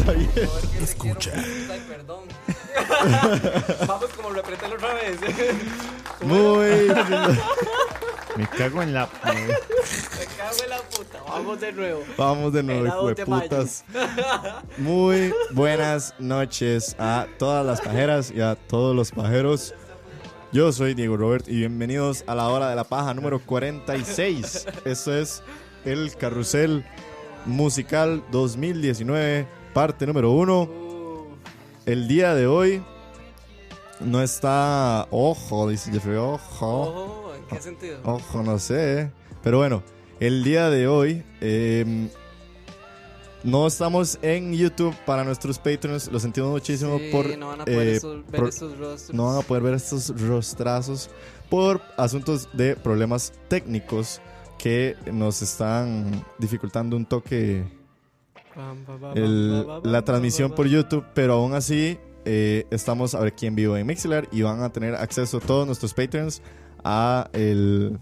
Estamos ahí. Escucha. Ay, perdón. Vamos como lo apreté la otra vez. Muy. Me cago en la. Me cago en la puta. Vamos de nuevo. Vamos de nuevo, Era hijo de 2 de mayo. putas. Muy buenas noches a todas las pajeras y a todos los pajeros. Yo soy Diego Robert y bienvenidos a la hora de la paja número 46. Esto es el carrusel musical 2019, parte número 1. Uh, El día de hoy no está. Ojo, dice Jeffrey, ojo. ojo, ¿en qué sentido? Ojo, no sé. Pero bueno, el día de hoy eh, no estamos en YouTube para nuestros patrons. Lo sentimos muchísimo Sí, por. no van a poder eh, esos- ver por- esos rostros. no van a poder ver estos rostrazos por asuntos de problemas técnicos que nos están dificultando un toque el- la transmisión por. YouTube, pero aún así eh, estamos aquí en vivo en Mixler y van a tener acceso todos nuestros patrons a el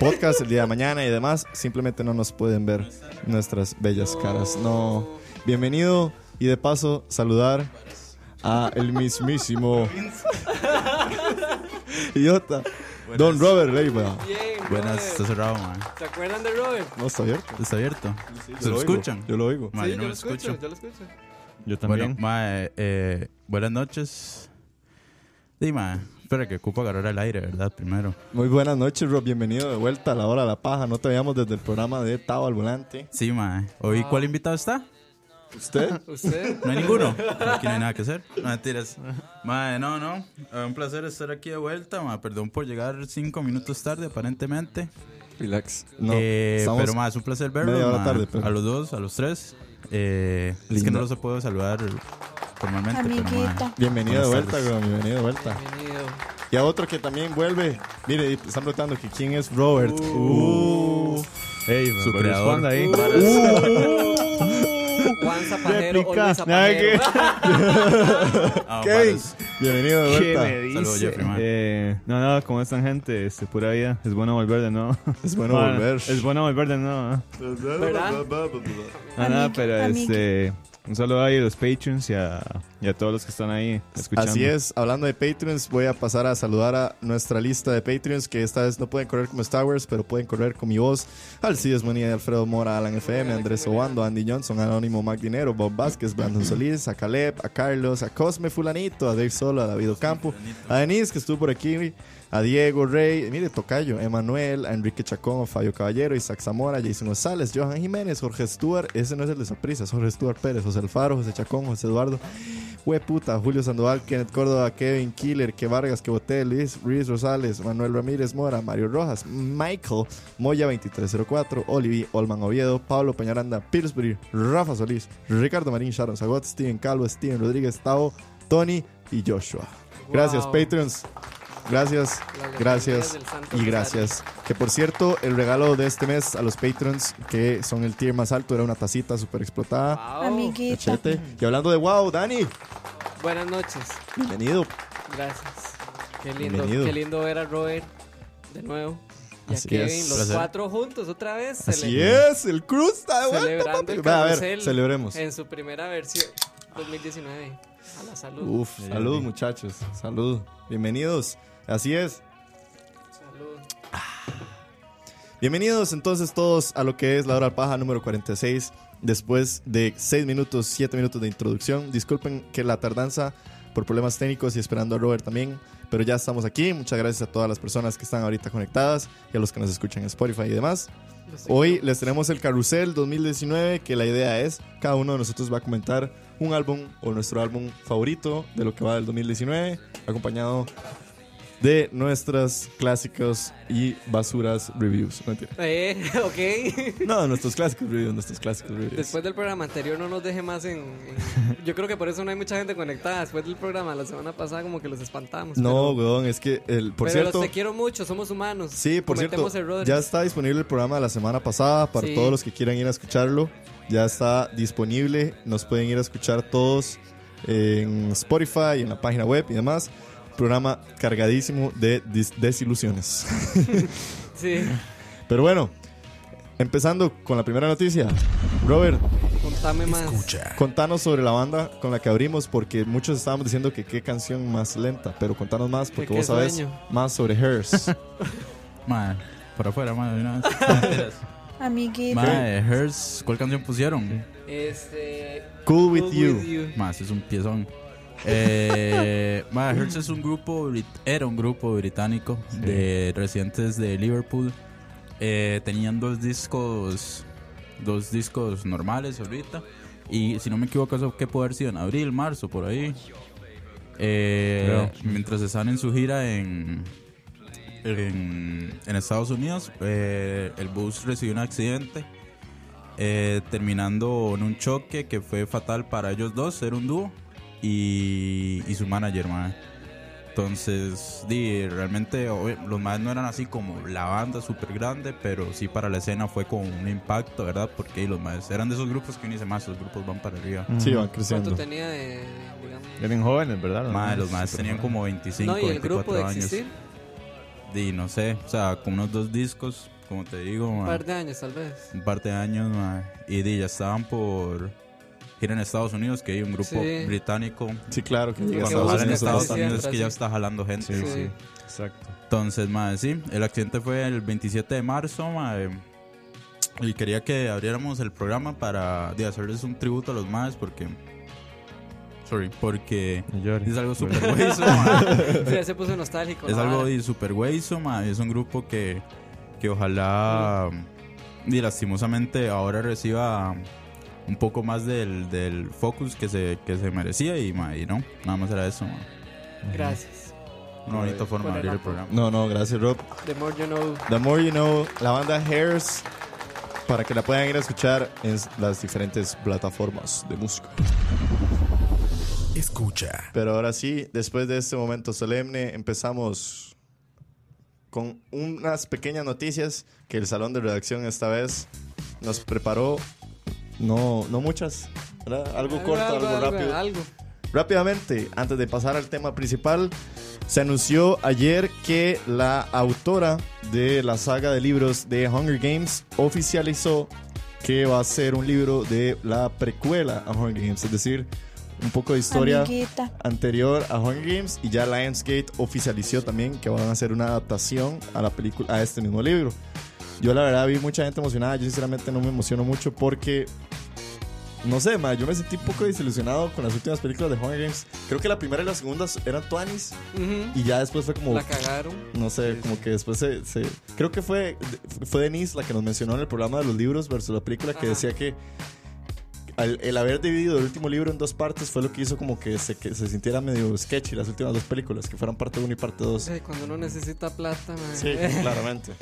podcast el día de mañana y demás. Simplemente no nos pueden ver nuestras bellas caras. No. Bienvenido y de paso saludar a el mismísimo idiota Don Robert Leiva. Buenas, está cerrado, man. ¿Se acuerdan de Robert? No está abierto. Está abierto. Yo ¿Se lo oigo, escuchan? Yo lo oigo. Ma, sí, yo no yo lo escucho, escucho. yo lo escucho. Yo Bueno, ma, eh, eh, buenas noches. Dime, espera que ocupo agarrar el aire, ¿verdad? Primero. Muy buenas noches, Rob. Bienvenido de vuelta a la hora de la paja. No te veíamos desde el programa de Tao al volante. Sí, ma. ¿Hoy cuál invitado está? ¿Usted? ¿Usted? No hay ninguno. Aquí no hay nada que hacer. No, mentiras. Ma, no, no. Eh, Un placer estar aquí de vuelta, ma. Perdón por llegar cinco minutos tarde, aparentemente. Relax. No, Eh, pero, ma, es un placer verlos, media hora ma. tarde, pero- A los dos, a los tres. Eh, es que no los puedo saludar formalmente, pero, ma, Amiguita. Bienvenido de vuelta, weón, Bienvenido de vuelta. Bienvenido. Y a otro que también vuelve. Mire, están preguntando que quién es Robert. Uh. Ey, Su creador. responda ahí. Juan Juan Zapajero o. Luis Zapajero. Ah, varas. bienvenido de ¿Qué vuelta. me dice? Saludos, Jeffrey, man. Eh, no, no, ¿cómo están, gente? Este, pura vida. Es bueno volver de nuevo. Es bueno volver. Es bueno volver de nuevo. ¿eh? ¿Verdad? No, nada, Amigo, pero este. Un saludo ahí a los Patreons y a, y a todos los que están ahí escuchando. Así es, hablando de Patreons, voy a pasar a saludar a nuestra lista de Patreons que esta vez no pueden correr como Star Wars, pero pueden correr con mi voz. Alcides Monía, Alfredo Mora, Alan FM, Andrés Obando, Andy Johnson, Anónimo Mac Dinero, Bob Vázquez, Brandon Solís, a Caleb, a Carlos, a Cosme Fulanito, a Dave Solo, a David Ocampo, a Denise que estuvo por aquí, a Diego Rey, mire Tocayo, Emanuel, a Enrique Chacón, Fabio Caballero, Isaac Zamora, Jason González, Johan Jiménez, Jorge Stuart, ese no es el de Saprissa, es Jorge Stuart Pérez, José Alfaro, José Chacón, José Eduardo, Hueputa, Julio Sandoval, Kenneth Córdoba, Kevin Killer, Que Vargas, Que Botel, Luis, Luis Rosales, Manuel Ramírez Mora, Mario Rojas, Michael, Moya 2304, Olivi, Olman Oviedo, Pablo Peñaranda, Pillsbury, Rafa Solís, Ricardo Marín, Sharon Zagot, Steven Calvo, Steven Rodríguez, Tao, Tony y Joshua. Gracias, Wow. Patreons. Gracias, gracias y gracias. Que por cierto, el regalo de este mes a los Patrons, que son el tier más alto, era una tacita súper explotada. Wow. Amiguita. Cachete. Y hablando de wow, Dani, Buenas noches. bienvenido. Gracias. Qué lindo, Bienvenido. qué lindo ver a Robert de nuevo. Y a Así Kevin, es. los Placer. cuatro juntos otra vez. Así es, el Cruz está de vuelta. Celebrando papi. el Va, a ver, celebremos. en su primera versión 2019. A la salud. Uf, salud muchachos, salud. Bienvenidos. Así es. Salud. Bienvenidos entonces todos a lo que es la hora paja número 46. Después de 6 minutos, 7 minutos de introducción. Disculpen que la tardanza por problemas técnicos y esperando a Robert también. Pero ya estamos aquí. Muchas gracias a todas las personas que están ahorita conectadas y a los que nos escuchan en Spotify y demás. Hoy les tenemos el Carrusel 2019, que la idea es, cada uno de nosotros va a comentar un álbum o nuestro álbum favorito de lo que va del 2019, acompañado de nuestras clásicos y basuras reviews. No, mentira. Eh, ok. No, nuestros clásicos reviews, nuestros clásicos reviews. Después del programa anterior no nos deje más en, en- Yo creo que por eso no hay mucha gente conectada. Después del programa la semana pasada como que los espantamos. no, pero, weón, es que, el, por pero cierto... los te quiero mucho, somos humanos. Sí, por cierto, errores. ya está disponible el programa de la semana pasada para Sí. todos los que quieran ir a escucharlo. Ya está disponible, nos pueden ir a escuchar todos en Spotify, en la página web y demás. Programa cargadísimo de desilusiones. Sí, Pero bueno, empezando con la primera noticia. Robert, contame más. contanos sobre la banda con la que abrimos, porque muchos estábamos diciendo que qué canción más lenta, pero contanos más, porque vos sabes sueño. más sobre Hers. Mae, por afuera, de una vez. Amiguita. Mae, Hers, ¿cuál canción pusieron? Este. cool with Cool you. With You. Ese es un piezón. Eh, mae, Hers es un grupo, era un grupo británico de residentes de Liverpool. Eh, tenían dos discos, dos discos normales ahorita. Y si no me equivoco, eso que puede haber sido en abril, marzo, por ahí. Eh, mientras están en su gira en, en, en Estados Unidos, eh, el bus recibió un accidente, eh, terminando en un choque que fue fatal para ellos dos, era un dúo, y, y su manager, mae. Entonces, di, realmente obvio, los más no eran así como la banda súper grande, pero sí para la escena fue con un impacto, ¿verdad? Porque los más eran de esos grupos que uno dice más, los grupos van para arriba. Sí, van ¿Cuánto creciendo. tenía de. digamos? Eran jóvenes, ¿verdad? Mae, los más tenían como 25, No, y el 24 grupo de años. Di, no sé, o sea, con unos dos discos, como te digo, Un mae, par de años, tal vez. un par de años, mae, y di, ya estaban por ir en Estados Unidos, que hay un grupo Sí. británico. Sí, claro, que llega a Cuando en Estados Unidos. Es que ya está jalando gente. Sí, Sí. sí. Exacto. Entonces, mae, sí, el accidente fue el 27 de marzo, mae, y quería que abriéramos el programa para di, hacerles un tributo a los más porque... Sorry, porque es algo súper hueso. Sí, se puso nostálgico. Es algo de super hueso, Es un grupo que, que ojalá, y lastimosamente, ahora reciba un poco más del, del focus que se, que se merecía. Y, ma, y no, nada más era eso. ma. Gracias. Una bonita forma de abrir el programa. No, no, gracias Rob. The more you know. The More You Know, la banda Hairs, para que la puedan ir a escuchar en las diferentes plataformas de música. Escucha. Pero ahora sí, después de este momento solemne, empezamos con unas pequeñas noticias que el salón de redacción esta vez nos preparó no, no muchas. ¿verdad? Algo corto, algo, algo, rápido. algo. Rápidamente, antes de pasar al tema principal, se anunció ayer que la autora de la saga de libros de Hunger Games oficializó que va a ser un libro de la precuela a Hunger Games, es decir, un poco de historia Amiguita. anterior a Hunger Games y ya Lionsgate oficializó también que van a hacer una adaptación a la película a este mismo libro. Yo la verdad vi mucha gente emocionada, yo sinceramente no me emociono mucho porque no sé, ma, yo me sentí un poco desilusionado con las últimas películas de Hunger Games. Creo que la primera y la segunda eran Twanis Ujú. y ya después fue como La cagaron. no sé, como que después se, se- creo que fue fue Denise la que nos mencionó en el programa de los libros versus la película que Ajá. decía que el haber dividido el último libro en dos partes fue lo que hizo como que se, que se sintiera medio sketchy las últimas dos películas, que fueran parte 1 y parte 2. Ay, cuando uno necesita plata, man. Sí, claramente.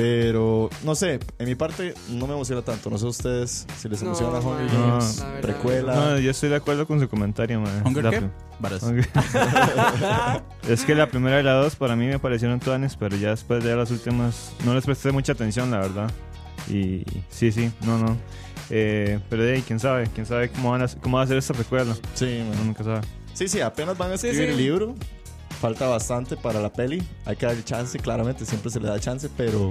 Pero, no sé, en mi parte no me emociona tanto. No sé ustedes si les No, emociona Hunger man, Games, la verdad. precuela. No, yo estoy de acuerdo con su comentario, man. ¿Hunger La qué? Varas. Es que la primera y la dos para mí me parecieron tuanes, pero ya después de las últimas no les presté mucha atención, la verdad. Y sí, sí, no, no. Eh, pero de ahí, quién sabe, quién sabe cómo, van a, cómo va a ser esta precuela. Sí, man. Uno nunca sabe. sí, sí, apenas van a Sí, escribir sí. el libro. Falta bastante para la peli. Hay que darle chance, claramente, siempre se le da chance, pero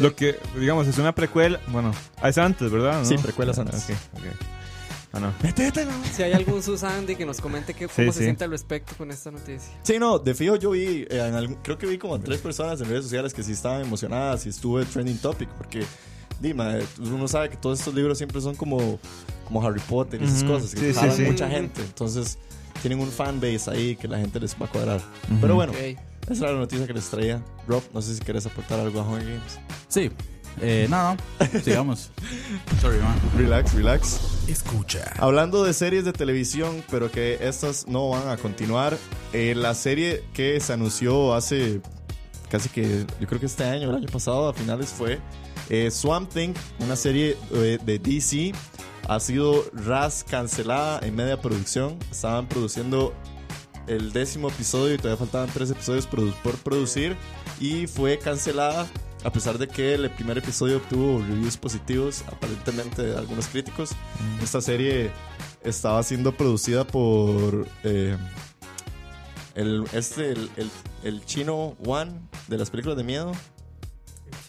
Lo que, digamos, es una precuela. Bueno, es antes, ¿verdad? ¿No? Sí, precuelas antes. ok, ok. Ah, no. Si hay algún Susandi que nos comente que, cómo Sí, se sí. siente al respecto con esta noticia. Sí, no, de fijo yo vi, eh, en algún- creo que vi como a tres personas en redes sociales que sí estaban emocionadas y estuve trending topic porque, Dima, uno sabe que todos estos libros siempre son como, como Harry Potter y esas Ujú, cosas, que sí, sí, jalan sí. mucha gente, entonces tienen un fanbase ahí que la gente les va a cuadrar. Pero bueno, Ok. esa era la noticia que les traía. Rob, no sé si quieres aportar algo a Hunger Games. Sí. Eh, nada, sigamos. Sorry, man. Relax, relax. Escucha. Hablando de series de televisión, pero que estas no van a continuar, eh, la serie que se anunció hace casi que, yo creo que este año, el año pasado, a finales fue eh, Swamp Thing, una serie eh, de DC, ha sido ras cancelada en media producción. Estaban produciendo el décimo episodio y todavía faltaban tres episodios produ- por producir y fue cancelada a pesar de que el primer episodio obtuvo reviews positivos aparentemente de algunos críticos. Esta serie estaba siendo producida por eh, el, este, el, el, el chino Wan de las películas de miedo.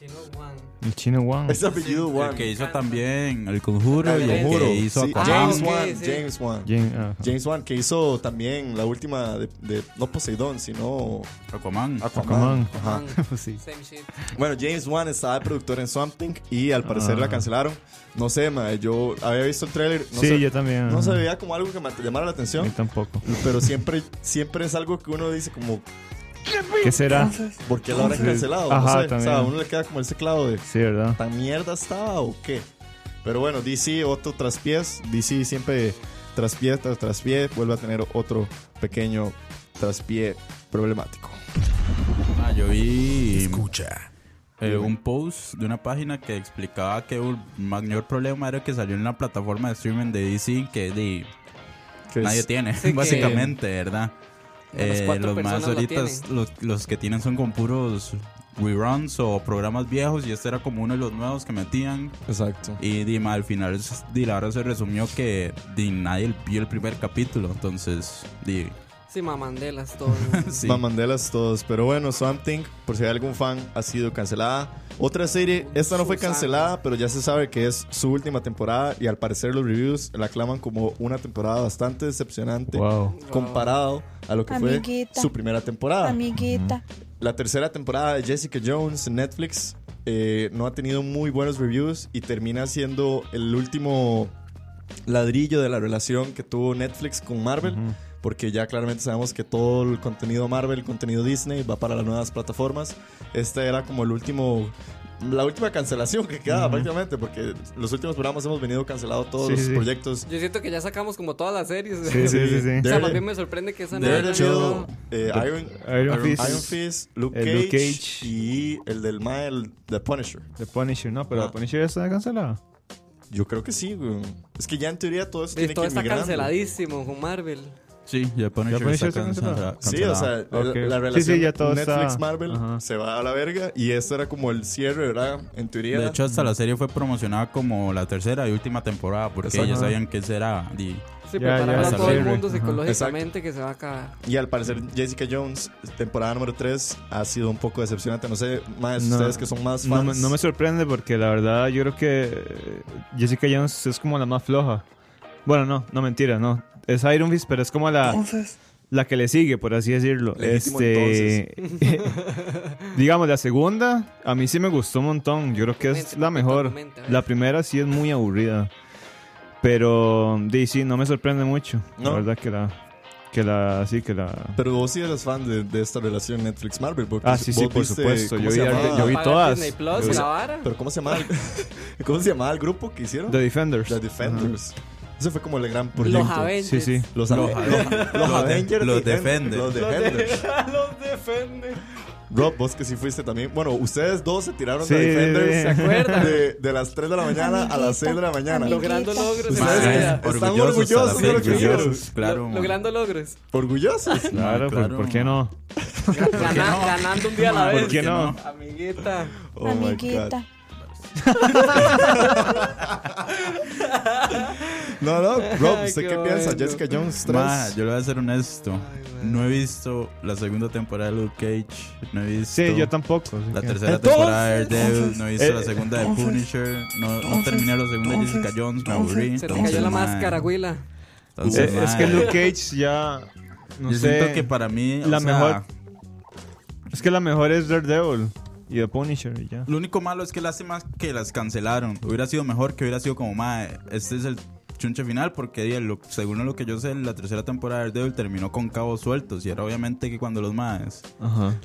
El chino Juan. El chino Wang. Es apellido Wan. El que hizo también El Conjuro y el que hizo Sí. James Ah, ok, Wan. sí. James Wan. Ah, James Wan, que hizo también la última de, de- no Poseidón, sino Aquaman. Aquaman. Aquaman. Ajá. pues sí. Same shit. Bueno, James Wan estaba de productor en Swamp Thing y al parecer Ah. la cancelaron. No sé, ma, yo había visto el trailer. No sí, se, yo también. no se veía como algo que me llamara la A mí atención, tampoco. pero siempre, siempre es algo que uno dice como, ¿Qué será? ¿por qué lo habrán Sí. cancelado? Ajá, no sé, o sea, también. a uno le queda como ese clavo de, Sí, ¿verdad? ¿tan mierda estaba o qué? Pero bueno, DC, otro traspiés. DC siempre traspié tras traspié, vuelve a tener otro pequeño traspié problemático. Ah, yo vi Escucha. eh, un post de una página que explicaba que el mayor problema era que salió en la plataforma de streaming de DC que de, Que es- nadie tiene, Sí, que- básicamente, ¿verdad? Eh, los más lo ahorita, los, los que tienen son con puros reruns o programas viejos y este era como uno de los nuevos que metían. Exacto. Y Dima, al final, di, la verdad se resumió que di, nadie vio el primer capítulo, entonces, di, Sí, mamandelas todo. sí. Mamandelas todos. Pero bueno, Swamp Thing, por si hay algún fan, ha sido cancelada. Otra serie, esta no fue cancelada, pero ya se sabe que es su última temporada y al parecer los reviews la aclaman como una temporada bastante decepcionante Wow. comparado a lo que fue su primera temporada. Amiguita. La tercera temporada de Jessica Jones en Netflix eh, no ha tenido muy buenos reviews y termina siendo el último ladrillo de la relación que tuvo Netflix con Marvel. Porque ya claramente sabemos que todo el contenido Marvel, el contenido Disney va para las nuevas plataformas. Este era como el último, la última cancelación que quedaba prácticamente, porque los últimos programas hemos venido cancelado todos Sí, los sí. proyectos. Yo siento que ya sacamos como todas las series. Sí, sí, sí, sí. O sea, más bien me sorprende que esa no haya Daredevil, sido- eh, Iron, Iron Fist. Iron Fist, Luke Cage, Luke Cage. y el del Mae, el The Punisher. The Punisher, no, pero Ah. The Punisher ya está cancelada. Yo creo que sí, güey. Es que ya en teoría todo eso tiene todo que ir está migrando. canceladísimo con Marvel. Sí, ya Punisher, ¿Ya Punisher está está cancela- cancelado? Sí, o sea, la, la Sí, relación sí, ya todo Netflix está- Marvel Ajá. se va a la verga y esto era como el cierre, ¿verdad? En teoría. De hecho, hasta la serie fue promocionada como la tercera y última temporada porque Exacto. ellos sabían que di- Sí, preparar ya, a todo el mundo Ajá. psicológicamente que se va a acabar. y al parecer Jessica Jones, temporada número 3, ha sido un poco decepcionante. No sé, más No. ustedes que son más No fans. me, no me sorprende porque la verdad yo creo que eh, Jessica Jones es como la más floja. Bueno, no, no mentira, no. Es Iron Fist, pero es como la, la que le sigue, por así decirlo. Legítimo, este, digamos, la segunda a mí sí me gustó un montón. Yo creo que es la mejor. La primera sí es muy aburrida. Pero, sí, no me sorprende mucho. ¿No? La verdad que la... Que la... Sí, que la... Pero vos sí eres fan de, de esta relación Netflix Marvel. Porque Ah, sí, sí, por viste- supuesto. ¿cómo Yo vi, yo vi todas. Plus, Yo vi-. Pero ¿cómo se llamaba el, ¿cómo se llamaba el grupo que hicieron? The Defenders. The Defenders. Ese fue como el gran Los proyecto. Avengers. Sí, sí. Los, Los- los- los los- Avengers los Defend- Defenders. Los Defenders. Los defiende. Rob, vos que sí fuiste también. Bueno, ustedes dos se tiraron Sí, de Defenders. ¿se acuerdan? De, de las 3 de la mañana a las 6 de la mañana. Logrando logros Ustedes están orgullosos de lo que hicieron. Orgullosos, Claro, logrando logros. Orgullosos. Claro, Claro, ¿por, ¿por qué no? Gana- Ganando un día a la ¿Por vez. ¿Por qué no? Amiguita. Oh my Amiguita. God. No, no. Rob, ¿usted qué qué piensa? bueno. Jessica Jones 3. Ma, yo le voy a ser honesto. no he visto la segunda temporada de Luke Cage. No he visto Sí, yo tampoco. la tercera Entonces- temporada de Daredevil. No he visto Eh, la segunda de Punisher. No, no terminé la segunda de Jessica Jones. Me aburrí. Se te cayó la máscara, Willa. entonces, Eh, es que Luke Cage ya. No yo sé. siento que para mí. o la sea, mejor- Es que la mejor es Daredevil y The Punisher y ya. Lo único malo es que lástima que las cancelaron. Hubiera sido mejor que hubiera sido como, ma, este es el chunche final porque lo- según lo que yo sé, la tercera temporada de Daredevil terminó con cabos sueltos y era obviamente que cuando los maes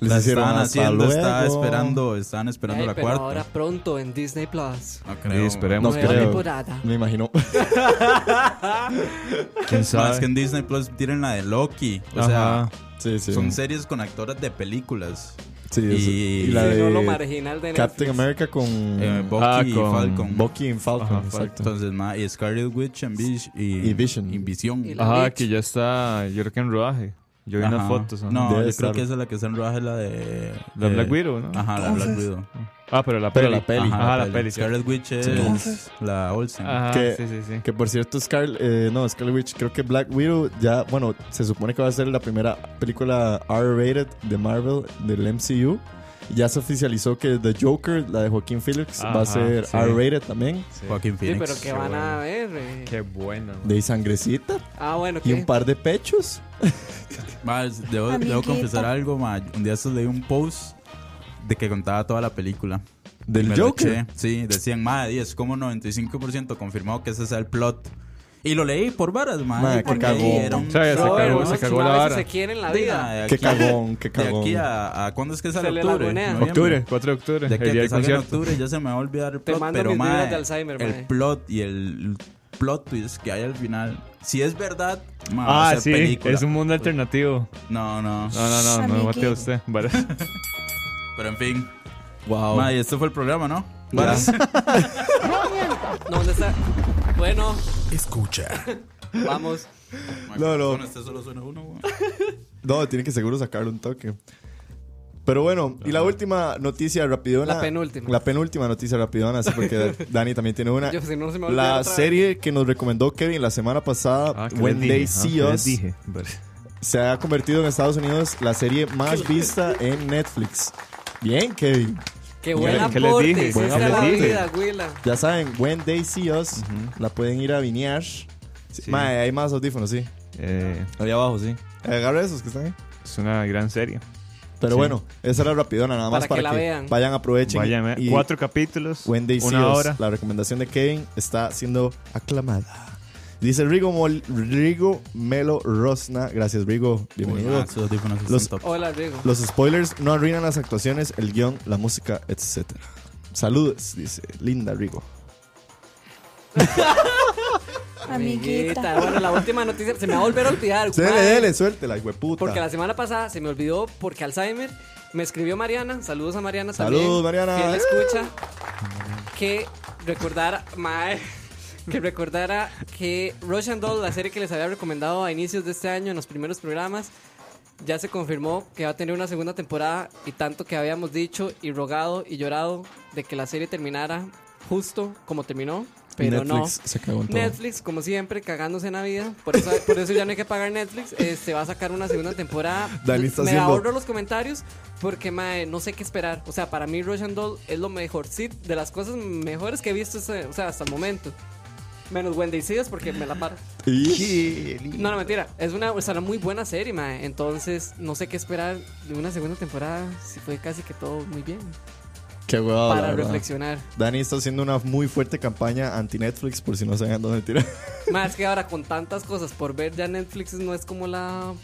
la hicieron estaban haciendo, estaban esperando, estaban esperando Ay, la pero cuarta. ahora pronto en Disney Plus. No Sí, creo. esperemos. No creo. temporada. Me imagino. ¿Quién sabe? es que en Disney Plus tienen la de Loki. O Ajá. sea, Sí, sí. son series con actoras de películas. Sí, y- la lo de marginal de Captain. America con Eh, Bucky Ah, y con Falcon. Bucky y Falcon. Ajá, exacto. Entonces, ma, y Scarlet Witch and y, Y Vision. y Ajá, que ya está. Yo creo que en rodaje. Yo vi Ajá. unas fotos. No, yo estar. creo que esa es la que está en rodaje, la de... La de- Black Widow, ¿no? Ajá, la Black Widow. Ah, pero la Pero peli. la peli. Ajá, la peli. sí. Scarlet Witch es Entonces. la Olsen. Ajá, Que- sí, sí, sí. Que por cierto, Scarlet, eh, no, Scarlet Witch, creo que Black Widow ya, bueno, se supone que va a ser la primera película R-rated de Marvel del MCU. Ya se oficializó que The Joker, la de Joaquín Phoenix, va a Ajá, ser sí. R-rated también. Joaquin Sí, Phoenix. pero que van a ver. eh. Qué buena. man. De sangrecita Ah, bueno, y ¿qué? un par de pechos. Ma, debo, debo confesar algo, ma. Un día leí un post de que contaba toda la película. Del Me Joker. eché. Sí, decían, ma, y es como 95% confirmado que ese sea el plot. Y lo leí por varas, ma. Ma, y qué porque cagón. ahí era un- O sea, se No, cagó, uno se cagó la vara. se quiere en la Diga, vida. de Qué cagón, qué De cagón. aquí a, a ¿cuándo es que sale Se octubre? Noviembre. Octubre, 4 de octubre. De aquí el a día que en concierto. octubre ya se me va a olvidar el Te plot, mando pero mis ma, vibras de Alzheimer, el mae. plot y el plot twist que hay al final, si es verdad, ma, va a Ah, ser sí, película. es un mundo alternativo. No, no, No, no, no, no Amiguito. mate a usted. Vale. pero en fin. Wow. Ma, y este fue el programa, ¿no? Varas. No, ¿dónde está? Bueno, Escucha. vamos. No, no. Este solo suena uno, güey. No, tiene que seguro sacarle un toque. Pero bueno, y la última noticia rapidona. La penúltima. La penúltima noticia rapidona, sí, porque Dani también tiene una. Yo, si no, se me La otra serie que nos recomendó Kevin la semana pasada, Ah, When les They dije, See ah, que les Us, dije. Vale. se ha convertido en Estados Unidos la serie más vista en Netflix. Bien, Kevin. Qué buen ¿Qué les aporte dije? hiciste Buen a la aporte. vida. Ya saben, When They See Us, la pueden ir a vinear. Sí. Mae, hay más audífonos, sí. Eh, Ahí abajo, sí. Agarra esos que están ahí. es una gran serie. Pero Sí. bueno, esa era rapidona, nada más Para que la que, vean. vayan, aprovechen. Vayan, eh, y cuatro capítulos, When They See una Us, hora. la recomendación de Kevin está siendo aclamada. Dice Rigo, Mol- Rigo Melo Rosna. Gracias, Rigo. Bienvenido. Los-. Hola, Rigo. Los spoilers no arruinan las actuaciones, el guion, la música, etc. Saludos, dice Linda Rigo. Amiguita. Bueno, la última noticia se me va a volver a olvidar. Dele, dele, suéltela, hueputa. Porque la semana pasada se me olvidó porque Alzheimer me escribió Mariana. Saludos a Mariana Saludos, también. Mariana. Fiel escucha. Que recordar, mae, que recordara que Rush and Doll, la serie que les había recomendado a inicios de este año en los primeros programas, ya se confirmó que va a tener una segunda temporada y tanto que habíamos dicho y rogado y llorado de que la serie terminara justo como terminó, pero Netflix se cagó en no. todo. Netflix, como siempre, cagándose en la vida. Por eso, por eso ya no hay que pagar Netflix. Este va a sacar una segunda temporada. Dani está Me haciendo- ahorro los comentarios porque mae, no sé qué esperar. O sea, para mí Rush and Doll es lo mejor, sí, de las cosas mejores que he visto o sea, hasta el momento. Menos Wendy Sears porque me la paro. No, no, mentira. Es una, o sea, una muy buena serie, mae. Entonces, no sé qué esperar de una segunda temporada. Si fue casi que todo muy bien. Qué huevado, la para verdad. reflexionar. Dani está haciendo una muy fuerte campaña anti-Netflix, por si no saben dónde tirar. Más que ahora con tantas cosas por ver ya Netflix no es como la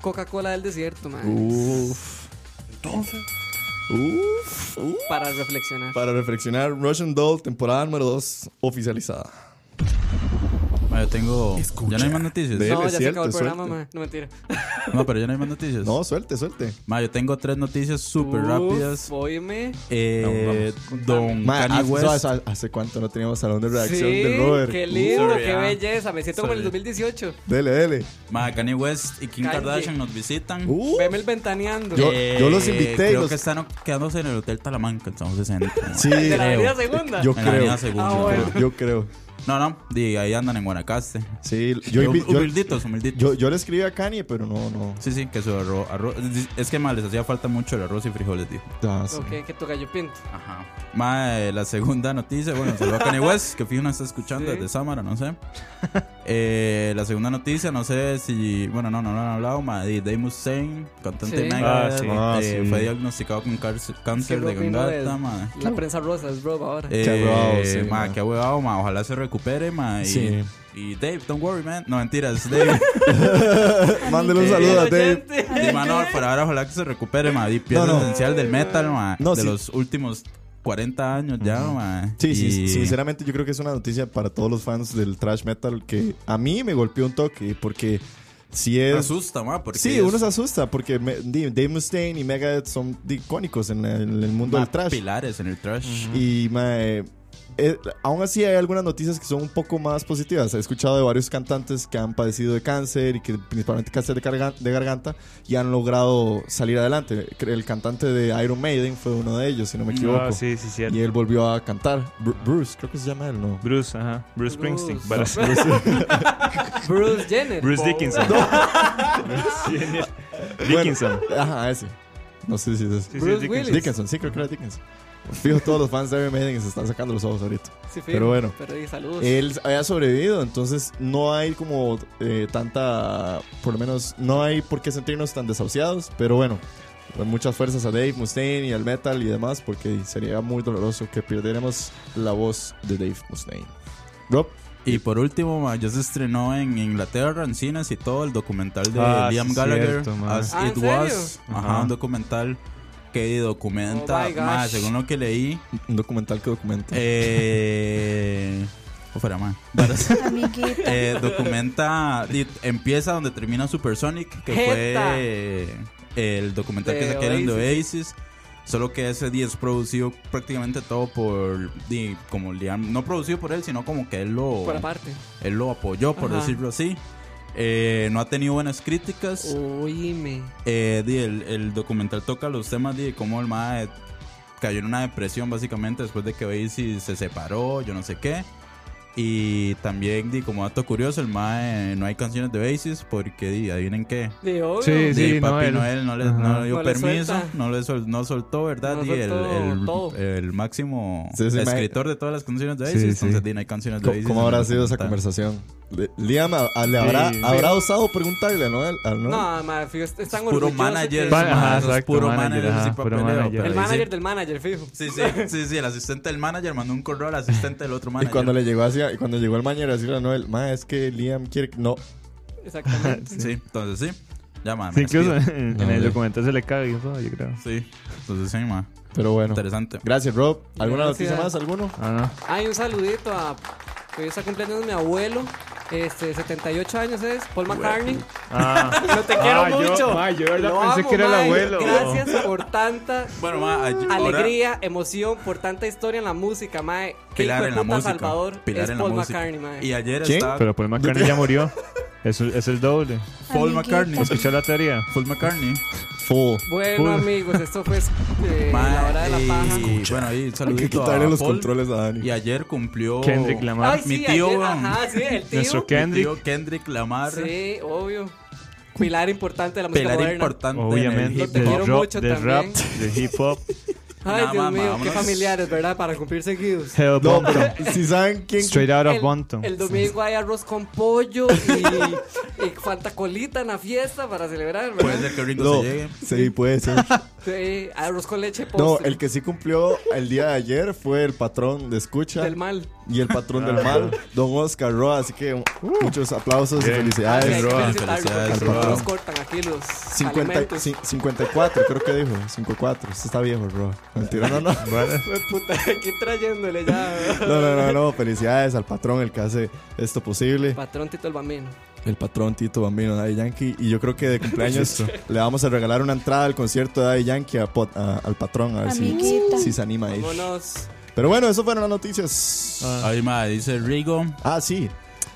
Coca-Cola del desierto, mae. Uf. Uf. Uf. Para reflexionar. Para reflexionar, Russian Doll, temporada número 2, oficializada. Ma, yo tengo. Escucha. Ya no hay más noticias. No, ya se acabó el programa, mae. No mentira. No, pero ya no hay más noticias. No, suelte, suelte. Ma, yo tengo tres noticias súper rápidas. Óyeme. Eh, don Ma, Kanye ¿hace- West. ¿hace, hace cuánto no teníamos salón de reacción Sí, del Robert? qué lindo, Sorry, qué ah. belleza. Me siento como en el Sorry. 2018. Dele, dele. Ma, Kanye West y Kim Kanye. Kardashian nos visitan. Uh, Veme el ventaneando. Yo- yo los invité Creo los- que están quedándose en el Hotel Talamanca, entonces en sí, de la creo. avenida segunda. yo en la creo. avenida Segunda. Ah, bueno. creo. Yo creo. No, no, ahí andan en Guanacaste. Sí, yo, yo, humilditos, humilditos. yo, yo le escribí a Kanye, pero no, no. Sí, sí, que su arroz, arroz- Es que más les hacía falta mucho el arroz y frijoles, dijo. Ah, sí. Ok, que tu gallo pinto. Ajá. Mae, la segunda noticia, bueno, saludo a Kanye West, que fijo no está escuchando Sí. desde Samara, no sé. Eh, la segunda noticia, no sé si, bueno, no, no lo han hablado, mae, de Dave Mustaine, cantante Sí. de Megadeth, Ah, sí. Ah, eh, sí. fue diagnosticado con cárcel- cáncer de mae. La prensa rosa es Rob ahora. Eh, Qué huevado, sí, mae. qué huevado, mae, ojalá se recupere, mae. y- Sí. Y, Dave, don't worry, man. No, mentiras, Dave. Mándale un Eh, saludo a Dave. Y, mano, por ahora ojalá que se recupere, mae. Y pieza No, no. esencial del metal, mae. No, de sí. los últimos 40 años ya, mae. Sí, sí, Y- sinceramente yo creo que es una noticia para todos los fans del thrash metal que a mí me golpeó un toque porque si Me es... asusta, mae, porque Sí, es- uno se asusta porque me- Dave Mustaine y Megadeth son icónicos en el, en el mundo del thrash. pilares en el trash. Y mae, eh, aún así hay algunas noticias que son un poco más positivas. He escuchado de varios cantantes que han padecido de cáncer y que principalmente cáncer de, carga- de garganta y han logrado salir adelante. El cantante de Iron Maiden fue uno de ellos, si no me equivoco. Ah, sí, sí, cierto. Y él volvió a cantar. Bru- Bruce, creo que se llama él, ¿no? Bruce, ajá. Bruce Springsteen. Bruce. Bruce Jenner. Bruce Dickinson. Bruce Jenner. Dickinson. Ajá, ese. No sé si es ese. Sí, sí, Bruce Dickinson. Willis. Dickinson, sí, creo que era Dickinson. Fijo, todos los fans de Iron Maiden se están sacando los ojos ahorita. Sí, fijo. Pero bueno. Pero. Él había sobrevivido, entonces no hay como eh, tanta, por lo menos no hay por qué sentirnos tan desahuciados, pero bueno, pues muchas fuerzas a Dave Mustaine y al metal y demás, porque sería muy doloroso que perdiéramos la voz de Dave Mustaine. Rob, Y por último, mae, ya se estrenó en Inglaterra, en cines y todo, el documental de Ah, Liam Gallagher, cierto. As Ah, ¿en It? Was. Ajá, Ajá. un documental que documenta, Oh mae, según lo que leí, un documental que documenta. eh... ¿O fuera? Amiguita. Eh, documenta, empieza donde termina Supersonic, que Jeta. fue eh, el documental que De sacaron de Oasis. Solo que ese día es producido prácticamente todo por, como Liam, no producido por él, sino como que él lo, Por aparte. él lo apoyó, por Ajá. decirlo así. Eh, no ha tenido buenas críticas. Oíme. Eh, di, el, el documental toca los temas de cómo el mae cayó en una depresión básicamente después de que Oasis se separó, yo no sé qué. Y también, di, como dato curioso, el mae no hay canciones de Oasis porque, di, adivinen qué. Sí, Di, sí, no, Papi él- Noel no le, Ajá. no le dio No le permiso, no le sol- no soltó, ¿verdad? No Di, el, soltó el- todo. el máximo Sí, sí, escritor de todas las canciones de Sí, sí. entonces di, no hay canciones de ¿Cómo, Oasis. cómo habrá sido esa conversación? Liam le habrá, Sí. habrá osado preguntarle, ¿no? Al- al- ¿no? No, ma, fijo, es tan Puro manager, que- Va- mae, ajá, eso es exacto, puro manager, manager, ajá, sí, puro papeleo, manager. pero El manager sí. del manager, fijo. Sí, sí, sí, sí, el asistente del manager mandó un correo al asistente del otro y manager. cuando le llegó hacia, y cuando llegó el mañana a decirle a Noel, ma, es que Liam quiere que-". No, Exactamente. Sí, entonces sí. Ya, man. Sí, incluso en, No, en el hombre. documental se le caga y todo, yo creo. Sí, entonces sí, man. pero bueno. Interesante. Gracias, Rob. ¿Alguna Gracias. noticia más? ¿Alguno? Ah, no. Hay un saludito a. Que hoy está cumpleaños mi abuelo. Este, 78 años es. Paul McCartney. Ah, No te quiero Ah, yo- mucho. ma, yo verdad Lo pensé amo, que era el mae. abuelo. Gracias por tanta Bueno, ma, ahora- alegría, emoción, por tanta historia en la música, mae. Qué Pilar en la música. Salvador Pilar es en la Paul música. McCartney, mae. Y ayer ¿Quién? estaba. pero Paul McCartney ya murió. Es, es el doble. Paul. McCartney. ¿Escuchó la teoría? Paul McCartney. Full. Bueno, amigos, esto fue eh, la hora de la y- paja. bueno, ahí Hay que saludito quitarle a los Paul. controles a Dani. Y ayer cumplió. Kendrick Lamar. Ay, mi sí, tío, ayer, ajá, sí, el tío. Nuestro Mi Kendrick. tío Kendrick Lamar. Sí, obvio. Pilar importante de la música Pilar moderna. importante. Obviamente, del, mucho del rap, del hip hop. Ay, Dios mío, qué familiares, ¿verdad? Para cumplir seguidos. No, pero si saben quién. Straight out of Bonton. el domingo hay arroz con pollo y, y falta colita en la fiesta para celebrar, Puede ser que Ringo No, se llegue. sí, puede ser. Sí, arroz con leche No, el que sí cumplió el día de ayer fue el patrón de escucha del mal. y el patrón del mal, don Oscar Roa. Así que muchos aplausos y Bien. Felicidades. Roa. Felicidades, Roa. Nos cortan aquí los 50, alimentos. cin- 54, creo que dijo. 54. Este está viejo, Roa. Mentira, no, no. Bueno, puta, aquí trayéndole ya. No, no, no, no. Felicidades al patrón, el que hace esto posible. Patrón Tito el Bambino. El patrón Tito Bambino, Daddy Yankee. Y yo creo que de cumpleaños le vamos a regalar una entrada al concierto de Daddy Yankee a pot- a- al patrón. A ver si, si se anima a ir. Vámonos. Pero bueno, eso fueron las noticias. Ahí, ma, dice Rigo. Ah, sí.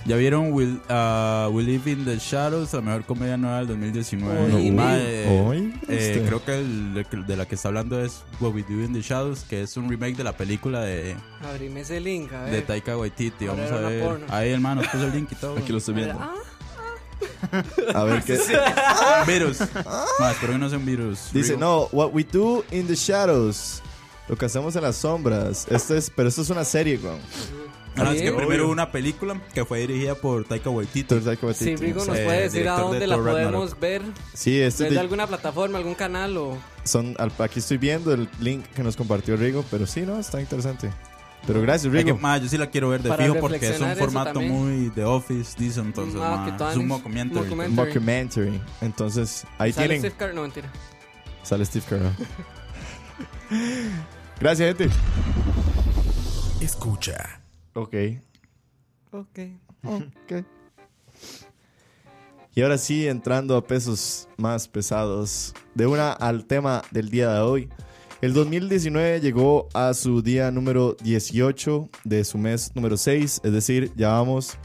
¿Ya vieron We, uh, We Live in the Shadows, la mejor comedia nueva del 2019? Oíme. Ma, eh, Hoy. eh, este. creo que el de la que está hablando es What We Do in the Shadows, que es un remake de la película de, Abrime ese link, a ver. de Taika Waititi. Ahora Vamos a ver. porno. Ahí, hermano, puso el link y todo. Aquí lo estoy viendo. Ah, A ver qué. Virus. Ma, espero que no sea un virus. Dice, Rigo. no, what we do in the shadows. Lo que hacemos en las sombras. Esto es, pero esto es una serie, weón. Ah, es que primero hubo una película que fue dirigida por Taika Waititi. Que Si batir- Rigo nos puede decir a dónde la podemos Ragnarok. ver. Sí, este es ¿Desde de- alguna plataforma, algún canal o...? son, aquí estoy viendo el link que nos compartió Rigo, pero sí, no, está interesante. Pero gracias, Hay que- Rigo. ma, yo sí la quiero ver de Para fijo porque es un formato muy de Office, dice entonces. Ah, ma, que es un mockumentary. Mockumentary. Mockumentary. Entonces, ahí ¿Sale tienen. Steve Carell? No, mentira. Sale Steve Carell. gracias, gente. Escucha. Ok. Ok. Ok. Y ahora sí, entrando a pesos más pesados. De una al tema del día de hoy. El 2019 llegó a su día número 18 de su mes número 6. Es decir, ya vamos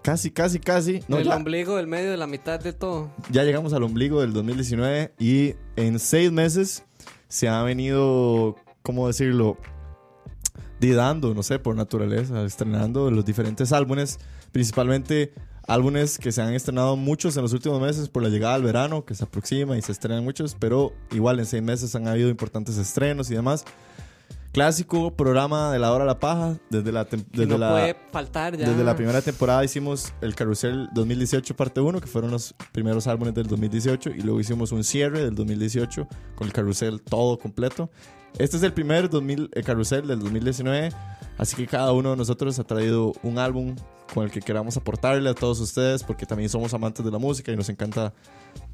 casi, casi, casi. No, el ya, ombligo del medio de la mitad de todo. ya llegamos al ombligo del 2019. Y en seis meses se ha venido, ¿cómo decirlo? Didando, no sé, por naturaleza, estrenando los diferentes álbumes, principalmente álbumes que se han estrenado muchos en los últimos meses por la llegada del verano, que se aproxima y se estrenan muchos, pero igual en seis meses han habido importantes estrenos y demás. Clásico programa de la hora de la paja, desde la, desde no la, puede faltar ya. desde la primera temporada hicimos el Carrusel 2018 parte 1, que fueron los primeros álbumes del 2018, y luego hicimos un cierre del 2018 con el Carrusel todo completo. Este es el primer 2000, el Carrusel del 2019, así que cada uno de nosotros ha traído un álbum con el que queramos aportarle a todos ustedes, porque también somos amantes de la música y nos encanta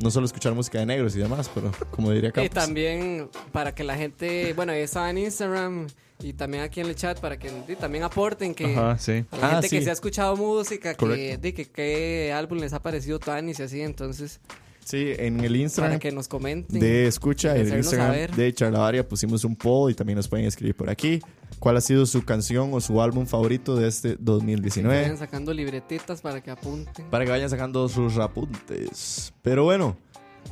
no solo escuchar música de negros y demás, pero como diría Y Campos. también para que la gente, bueno, ahí está en Instagram y también aquí en el chat para que y también aporten que Ajá, sí. a la Ah, gente que sí. se ha escuchado música, que, Correcto. de que qué álbum les ha parecido Tanis y así, entonces Sí, en el para Instagram que nos comenten. de escucha y en el Instagram saber. de Charlavaria pusimos un poll y también nos pueden escribir por aquí cuál ha sido su canción o su álbum favorito de este Vayan 2019 sacando libretitas para que apunten. para que vayan sacando sus apuntes. Pero bueno,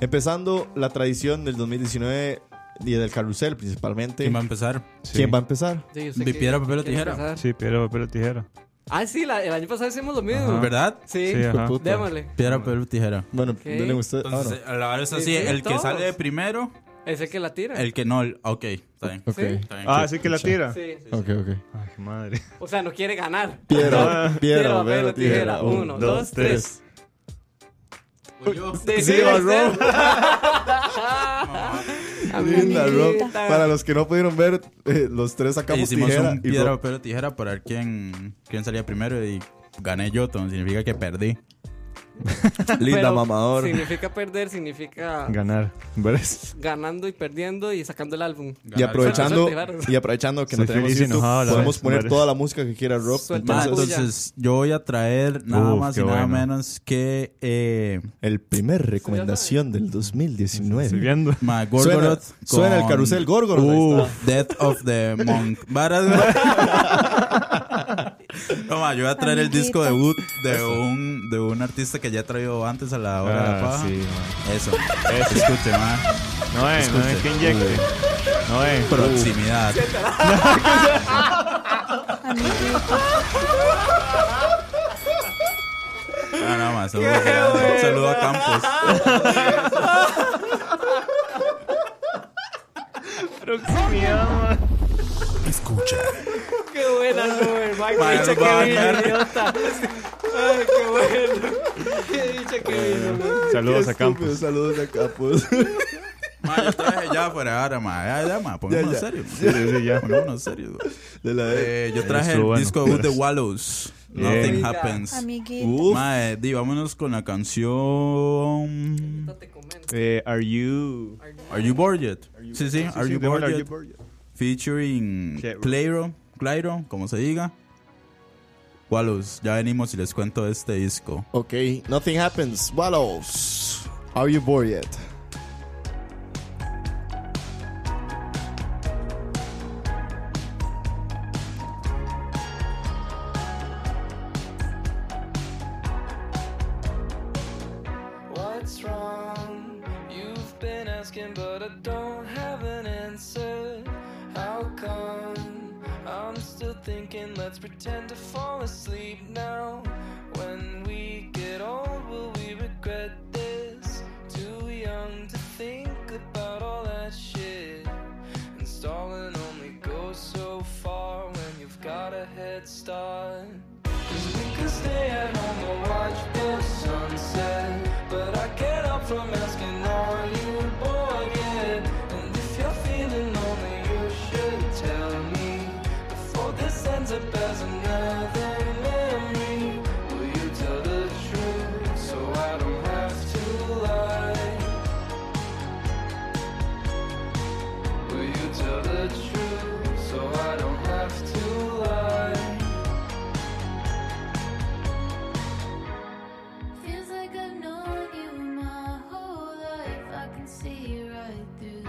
empezando la tradición del 2019 y del carrusel principalmente. ¿Quién va a empezar? Sí. ¿Quién va a empezar? Sí, De que- piedra, papel o tijera. empezar. Sí, piedra, papel o tijera. Ah, sí, la- el año pasado hicimos lo mismo. Ajá. ¿Verdad? Sí, Sí, démosle. Piedra, papel o tijera. Bueno, Ok. denle usted. ah, Entonces, no. a la hora es Sí, así: sí, el que todos. sale de primero, Es el que la tira. el que no. el- ok, está bien. Ok. sí. está bien. Ah, sí que la tira. Sí. Ok, ok. Ay, qué madre. O sea, no quiere ganar. Piedra, piedra, papel o tijera. tijera. Un, Uno, dos, dos, tres. Voy yo. Sí, Sí, sí, va, usted. Ro. Linda, Ro. Amiguita. Para los que no pudieron ver, eh, los tres sacamos Hicimos tijera un y piedra, Ro- papel o tijera para ver quién, quién salía primero y gané yo, entonces significa que perdí. Linda Pero mamador. Significa perder, significa Ganar. ¿Ves? ganando y perdiendo y sacando el álbum. Y aprovechando, y aprovechando que no tenemos YouTube, enojado podemos vez, poner toda la música que quiera Rob. Entonces, entonces yo voy a traer nada Uf, más y nada bueno. menos que eh, el primer recomendación del Estoy 2019. viendo. ma, Suena, suena el carrusel Gorgoroth. Death of the Monk. No, ma, yo voy a traer el disco debut de un, de un artista que ya he traído antes a la hora de la Ah, paja. sí. Eso. Eso, escuche, ma. No, eh, no es que inyecte. No, eh. Proximidad. Ah, no, ma, saludo, un saludo a Campos. Proximidad, man. Escucha. Qué buena, Robert. Mike, Ma, a que vino, idiota. Ay, qué bueno. Qué dicha que vino. man. Saludos a Campos. Saludos a Campos. Ma, yo traje ya fuera ahora, ma. Ya, ya, ma. Pongámonos serios. Sí, sí, ya. Pongámonos serios, güey. De la Eh, yo traje el bueno. disco debut de Wallows. Nothing Happens. Mae, di, vámonos con la canción. Eh, are you. Are You Bored Yet? Sí, sí, Are You Bored Yet? Featuring Clairo. Clairo, Clairo, como se diga. Wallows, ya venimos y les cuento este disco. Ok, nothing happens. Wallows. Are you bored yet? Let's pretend to fall asleep now. When we get old, will we regret this? Too young to think about all that shit. And stalling only goes so far when you've got a head start. Cause we could stay at home and watch the sunset. But I get up from asking, are you through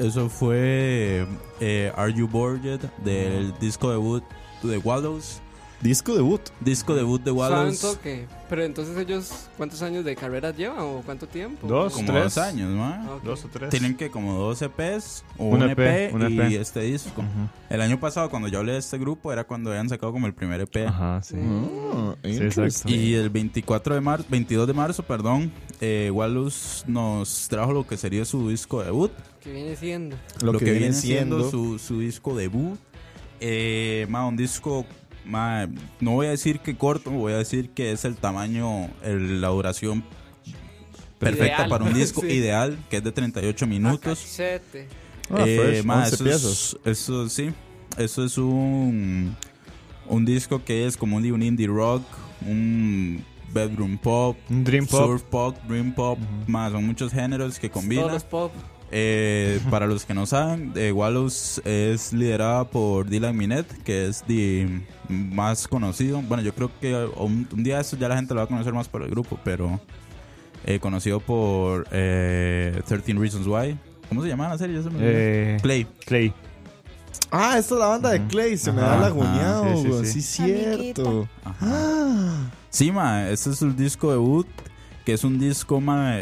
eso fue eh, Are You Bored Yet? del disco debut de Wallows. Disco debut. Disco debut de Wallows. toque. Pero entonces ellos, ¿cuántos años de carrera llevan o cuánto tiempo? Dos. Como tres. dos años, ¿no? Ah. Dos o tres. Tienen que como dos EPs o Un un, EP, EP, un y este disco. El año pasado cuando yo hablé de este grupo era cuando habían sacado como el primer EP. Ajá, sí. Oh. Y el 24 de marzo, 22 de marzo, perdón, eh, Wallows nos trajo lo que sería su disco debut. ¿Qué viene siendo? Lo, que, viene siendo. su, su disco debut. Eh, ma, un disco, ma, no voy a decir que corto, voy a decir que es el tamaño, el- la duración perfecta Ideal. para un disco Sí. ideal, que es de 38 minutos. Cachete. Ah, Eh, fresh, ma, 11 eso, es, eso sí, eso es un, un disco que es como un, un indie rock, un bedroom pop, Un Dream Pop. surf pop, dream pop, más son muchos géneros que Todos combinan. los pop. Eh, para los que no saben, eh, Wallows es liderada por Dylan Minet, que es the más conocido. Bueno, yo creo que un, un día eso ya la gente lo va a conocer más por el grupo, pero eh, conocido por eh, 13 Reasons Why. ¿Cómo se llama la serie? Eh, Clay. Clay. Ah, esta es la banda de Clay. Se me da la ajá, aguñado, sí, sí, sí. Sí, cierto. Ajá. Sí, ma, este es el disco debut, que es un disco, ma,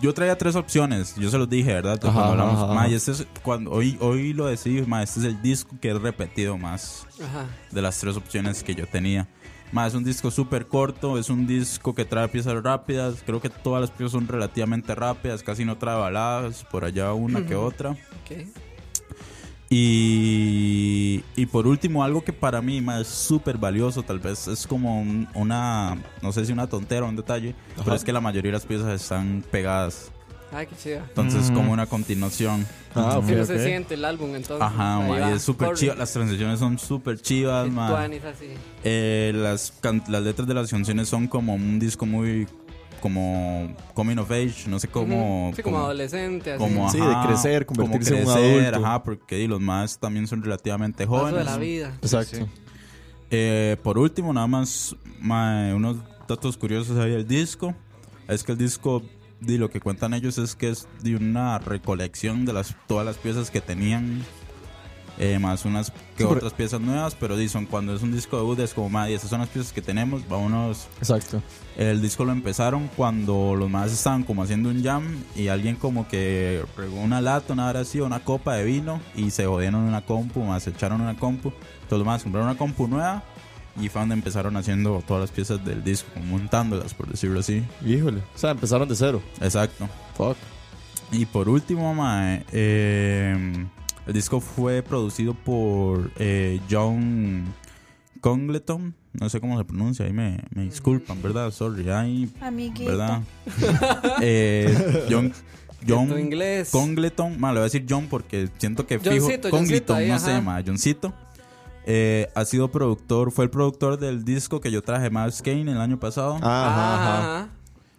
yo traía tres opciones, yo se los dije, ¿verdad? Cuando Ajá, hablamos, ajá, ma, ajá. y este es, cuando, hoy, hoy lo decidí, ma, este es el disco que he repetido más Ajá. de las tres opciones que yo tenía. Ma, es un disco súper corto, es un disco que trae piezas rápidas, creo que todas las piezas son relativamente rápidas, casi no trae baladas, por allá una que otra. Ok. Y, y por último, algo que para mí ma, es súper valioso, tal vez es como un- una, no sé si una tontera o un detalle, pero es que la mayoría de las piezas están pegadas. Ay, qué chido. Entonces, Mm. como una continuación. Ah, ok, ¿Cómo ok. se siente el álbum entonces? Ajá, ma, y es súper chiva. Las transiciones son súper chivas, El ma. tuanis así. Eh, las, can- las letras de las canciones son como un disco muy como coming of age, no sé cómo. Sí, como, adolescente, así. como, Sí, de crecer, como convertirse en un adulto. Ajá, porque y los más también son relativamente Paso jóvenes. de la vida. Exacto. Eh, por último, nada más unos datos curiosos ahí del disco. Es que el disco, di, lo que cuentan ellos es que es de una recolección de las todas las piezas que tenían. Eh, más unas que Sí, pero- otras piezas nuevas, pero dicen cuando es un disco debut es como, madre, esas son las piezas que tenemos, vámonos. Exacto. El disco lo empezaron cuando los más estaban como haciendo un jam y alguien como que regó una lata, una hora así, una copa de vino y se jodieron una compu, más se echaron una compu. Entonces los más compraron una compu nueva y fue donde empezaron haciendo todas las piezas del disco, montándolas, por decirlo así. Híjole. O sea, empezaron de cero. Exacto. Fuck. Y por último, mae, eh, el disco fue producido por eh, John Congleton. No sé cómo se pronuncia, ahí me, me disculpan, ¿verdad? Sorry, ahí. ¿verdad? eh, John, John Tu inglés. Congleton, ma, le voy a decir John porque siento que fijo. Johncito, Congleton, Johncito, ahí, no ajá. sé, ma, Johncito. Eh, ha sido productor, fue el productor del disco que yo traje, Miles Kane, el año pasado. Ajá, ajá. Ajá.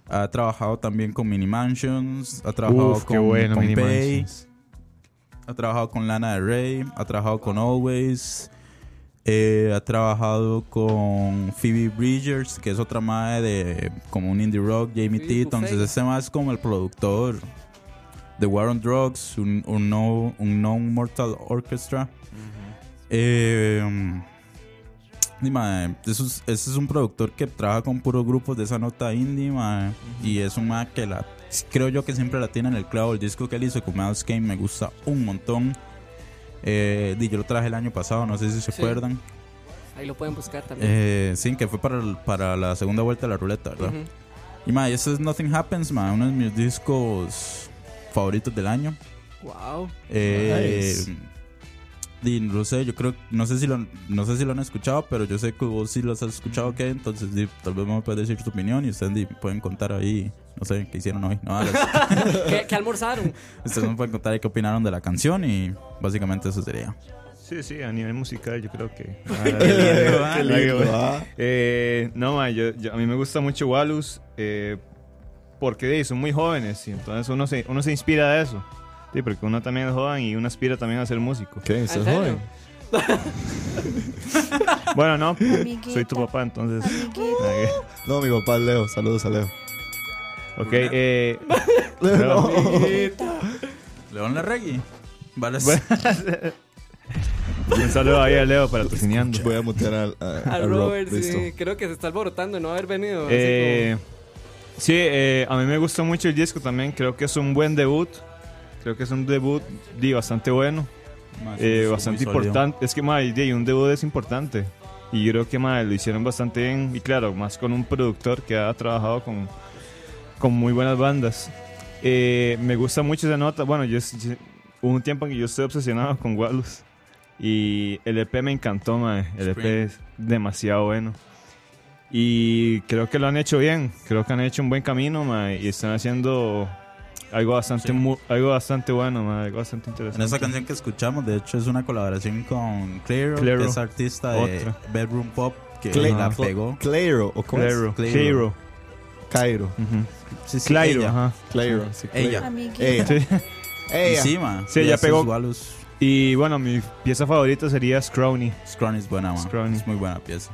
Ha trabajado también con Mini Mansions, ha trabajado Uf, con, qué bueno, con Mini Pay, Mansions. Ha trabajado con Lana Del Rey, ha trabajado con Always, eh, ha trabajado con Phoebe Bridgers, que es otra madre de como un indie rock, Jamie T. Entonces, este más es como el productor de War on Drugs, un, un no, un no Mortal Orchestra. Eh, y, eso es- ese es un productor que trabaja con puros grupos de esa nota indie, mae, y es un mae que la creo yo que siempre la tiene en el clavo. El disco que él hizo con Miles Kane me gusta un montón. Eh, di, yo lo traje el año pasado, no sé si se Sí. acuerdan. Ahí lo pueden buscar también. Eh, sí, que fue para, para la segunda vuelta de la ruleta, ¿verdad? Y mae, ese es Nothing Happens, mae, uno de mis discos favoritos del año. Wow. Eh, Nice. Di, no sé, yo creo, no sé si lo, no sé si lo han escuchado, pero yo sé que vos sí los has escuchado, que entonces di, tal vez me puedes decir tu opinión y ustedes di, pueden contar ahí, no sé, qué hicieron hoy. No. ¿Qué, qué almorzaron? ustedes me pueden contar ahí qué opinaron de la canción y básicamente eso sería. Sí, sí, a nivel musical yo creo que... No, ma, yo, yo- a mí me gusta mucho Walus eh, porque son muy jóvenes y entonces uno se, uno se inspira de eso. Sí, porque uno también es joven y uno aspira también a ser músico. ¿Qué? ¿Estás joven? Bueno, no, Amiguita. soy tu papá, entonces... Amiguita. No, mi papá es Leo. Saludos a Leo. Ok, eh... pero- León la reggae. Vale, un saludo ahí a Leo para tocineando. Voy a mutear al, a, A a Rob. Robert, sí. Creo que se está alborotando no haber venido. así Eh, sí, eh, a mí me gustó mucho el disco también. Creo que es un buen debut. Creo que es un debut di, bastante bueno. eh, bastante importante. Es que, madre, di, un debut es importante. Y yo creo que, madre, lo hicieron bastante bien. Y claro, más con un productor que ha trabajado con, con muy buenas bandas. Eh, me gusta mucho esa nota. Bueno, yo, yo- hubo un tiempo en que yo estoy obsesionado con Walus. Y el EP me encantó, madre. El EP es demasiado bueno. Y creo que lo han hecho bien. Creo que han hecho un buen camino, mae, y están haciendo algo bastante Sí. mu- algo bastante bueno, mae, algo bastante En interesante. esa canción que escuchamos, de hecho, es una colaboración con Clairo, Clairo. que es artista de Otra. Bedroom Pop, que la pegó. Clairo, ¿o cómo es? Claro, Claro. Claro. Cairo. Ujú. Sí, sí, Clairo, ella. ajá. Clairo. sí, Clairo. Ella. Ella. Sí. Ella. Sí. Sí, pegó- Y bueno, mi pieza favorita sería Scrawny. Scrawny es buena, ma. Scrawny. Es muy buena pieza.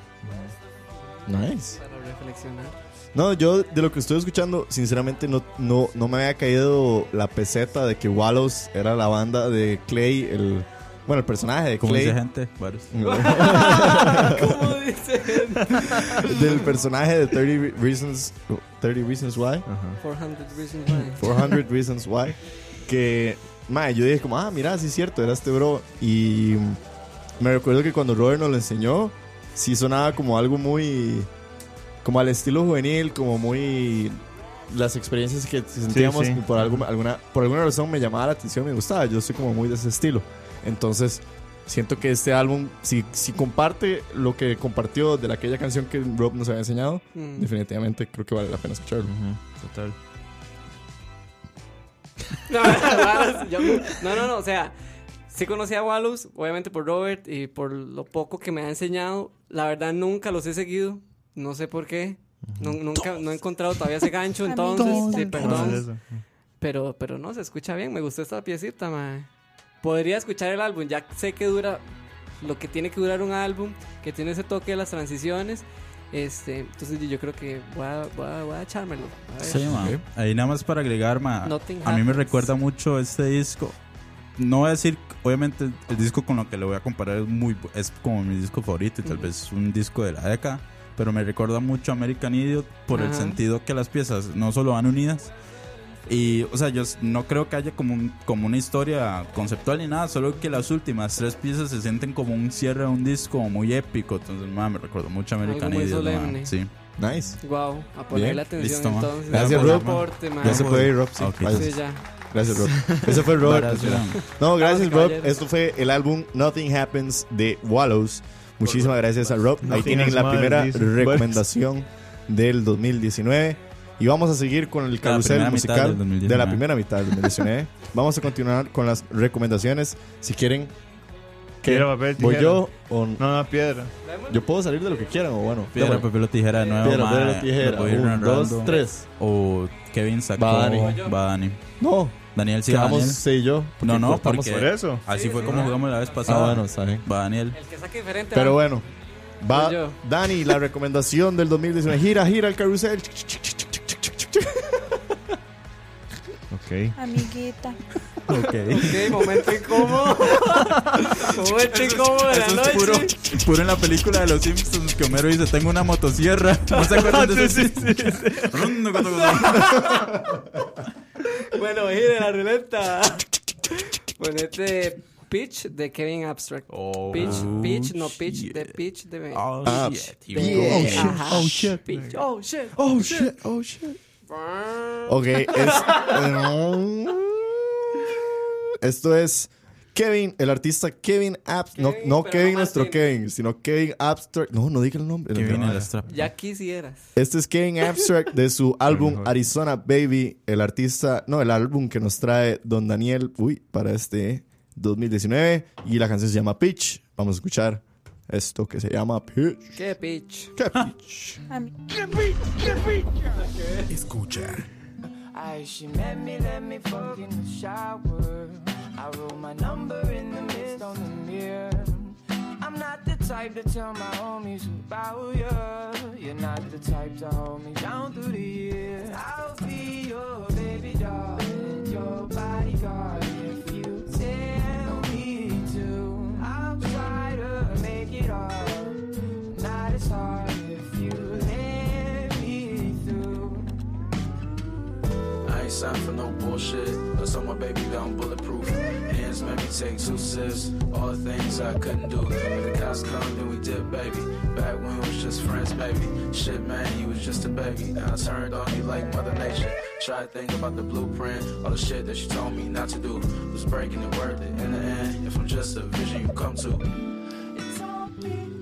Nice. Para reflexionar. No, yo de lo que estoy escuchando, sinceramente no, no, no me había caído la peseta de que Wallows era la banda de Clay, el bueno, el personaje de Clay. dice gente, varios. ¿Cómo dice? del personaje de 30 Reasons 30 Reasons Why. Ajá. 400 Reasons Why. 400 Reasons Why. Que, mae, yo dije como, ah, mira, sí es cierto, era este bro. Y me recuerdo que cuando Robert nos lo enseñó, sí sonaba como algo muy, como al estilo juvenil, como muy las experiencias que sentíamos sí. y por algo- alguna por alguna razón me llamaba la atención, me gustaba. Yo soy como muy de ese estilo. Entonces, siento que este álbum si, si comparte lo que compartió de la- aquella canción que Rob nos había enseñado, Mm. definitivamente creo que vale la pena escucharlo. Total. No, no, no, o sea, sí conocí a Wallows, obviamente por Robert y por lo poco que me ha enseñado. La verdad nunca los he seguido, no sé por qué. Nu- nunca, no he encontrado todavía ese gancho, entonces, sí, ¿Cómo es perdón. Pero, pero no, se escucha bien, me gustó esta piecita, mae. Podría escuchar el álbum, ya sé que dura lo que tiene que durar un álbum, que tiene ese toque de las transiciones. Este, entonces yo creo que voy a, voy a, voy a echármelo. A ver. Sí, ma. Ahí nada más para agregar, ma. A mí me recuerda mucho este disco. No voy a decir, obviamente, el disco con lo que le voy a comparar es muy es como mi disco favorito y tal vez un disco de la década. Pero me recuerda mucho a American Idiot por el Ajá. sentido que las piezas no solo van unidas. Y, o sea, yo no creo que haya como, un- como una historia conceptual ni nada, solo que las últimas tres piezas se sienten como un cierre de un disco muy épico. Entonces, ma, me recuerdo mucho a American Idiot. ma. Sí. Nice. Wow, a ponerle Bien, atención listo, entonces. Gracias, Rob. aporte, ma. Ya se puede ir, Rob. Sí, Ok. vaya. Sí, ya. Gracias, Rob. Ese fue Robert. No, gracias, Rob. Esto fue el álbum Nothing Happens de Wallows. Muchísimas gracias a Rob. Ahí tienen la primera dice. recomendación del 2019. Y vamos a seguir con el carrusel musical del 2019. de la primera mitad del 2019. vamos a continuar con las recomendaciones. Si quieren, ¿qué? Piedra, papel, ¿Voy yo o No, no, piedra. yo puedo salir de lo que quieran o bueno? Piedra, papel o tijera de nuevo. Piedra, papel o tijera. Un, dos, tres. O Kevin sacó. Va Dani. Va Dani. No, Daniel sí, quedamos Daniel. sí y yo. No, no, porque- Por eso. Así fue sí, como sí. jugamos la vez pasada. Ah, bueno, está bien. Va Daniel. El que saque diferente. Pero va. bueno, va yo. Dani, la recomendación del 2019. Gira, gira el carrusel. Ok. Amiguita. Ok. Ok, momento incómodo. momento incómodo de la Eso es noche. puro, puro en la película de los Simpsons que Homero dice, tengo una motosierra. ¿No se acuerdan de ese Bueno, gire la ruleta. Ponete Pitch de Kevin Abstract. Oh, Pitch, Pitch, no Pitch, shit. de Pitch de. Oh, shit. yeah. Ajá. Oh, shit. Oh shit. Oh shit, oh shit. Ok, es. Esto es Kevin, el artista Kevin Abstract. No, Kevin, no Kevin, nuestro. Kevin, sino Kevin Abstract. No, no diga el nombre. Kevin No, strap. Ya quisieras. Este es Kevin Abstract de su álbum. Arizona Baby, el artista, no, el álbum que nos trae Don Daniel, uy, para este 2019 y la canción se llama Pitch. Vamos a escuchar esto que se llama Pitch. ¿Qué pitch? ¿Qué pitch? Ami- Escucha. I, she met me, let me fuck in the shower. I wrote my number in the mist on the mirror. I'm not the type to tell my homies about you. You're not the type to hold me down through the years. I'll be your baby doll, and your bodyguard if Not as hard if you let me through. I ain't signed for no bullshit. That's on my baby down bulletproof. Hands made me take two sips. All the things I couldn't do. If the cops come, then we did, baby. Back when we was just friends, baby. Shit, man, you was just a baby. Now I turned on you like Mother Nature. Try to think about the blueprint. All the shit that she told me not to do. Was breaking it worth it. In the end, if I'm just a vision you come to.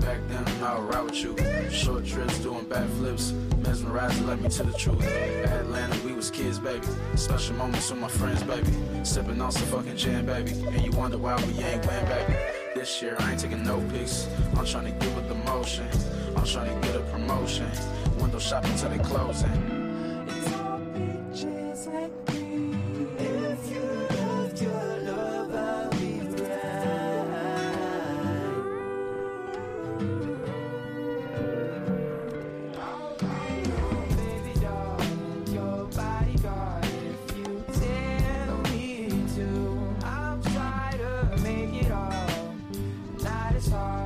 Back then, I would ride with you. Short trips, doing backflips. Mesmerized, led me to the truth. Atlanta, we was kids, baby. Special moments with my friends, baby. Sipping on some fucking gin, baby. And you wonder why we ain't win, baby. This year, I ain't taking no pics. I'm trying to get with the motion. I'm trying to get a promotion. Window shopping till they closing. Escucha.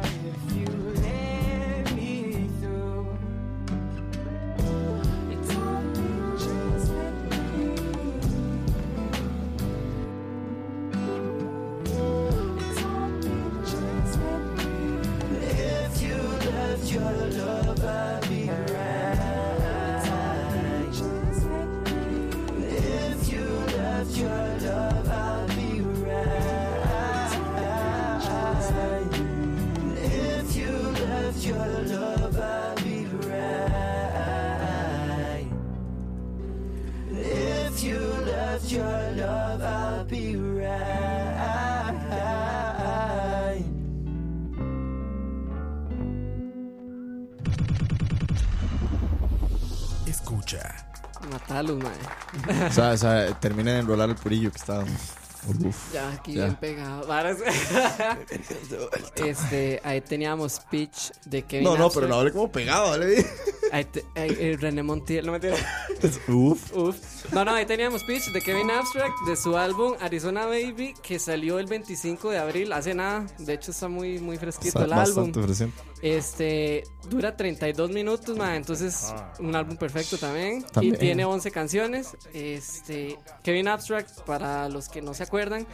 Matalos, mae. O sea, o sea, termina de enrolar el purillo que estaba. Uf. Ya, aquí Ya. bien pegado. Este, ahí teníamos Pitch de Kevin No, no, Abstract. pero no hable como pegado, ¿vale? Eh, René Montiel, no me Uf. Uf. No, no, ahí teníamos Pitch de Kevin Abstract de su álbum Arizona Baby que salió el 25 de abril, hace nada. De hecho está muy muy fresquito el álbum. Este dura 32 minutos, ma, entonces un álbum perfecto también. También. Y tiene 11 canciones. Este Kevin Abstract, para los que no se acuerdan,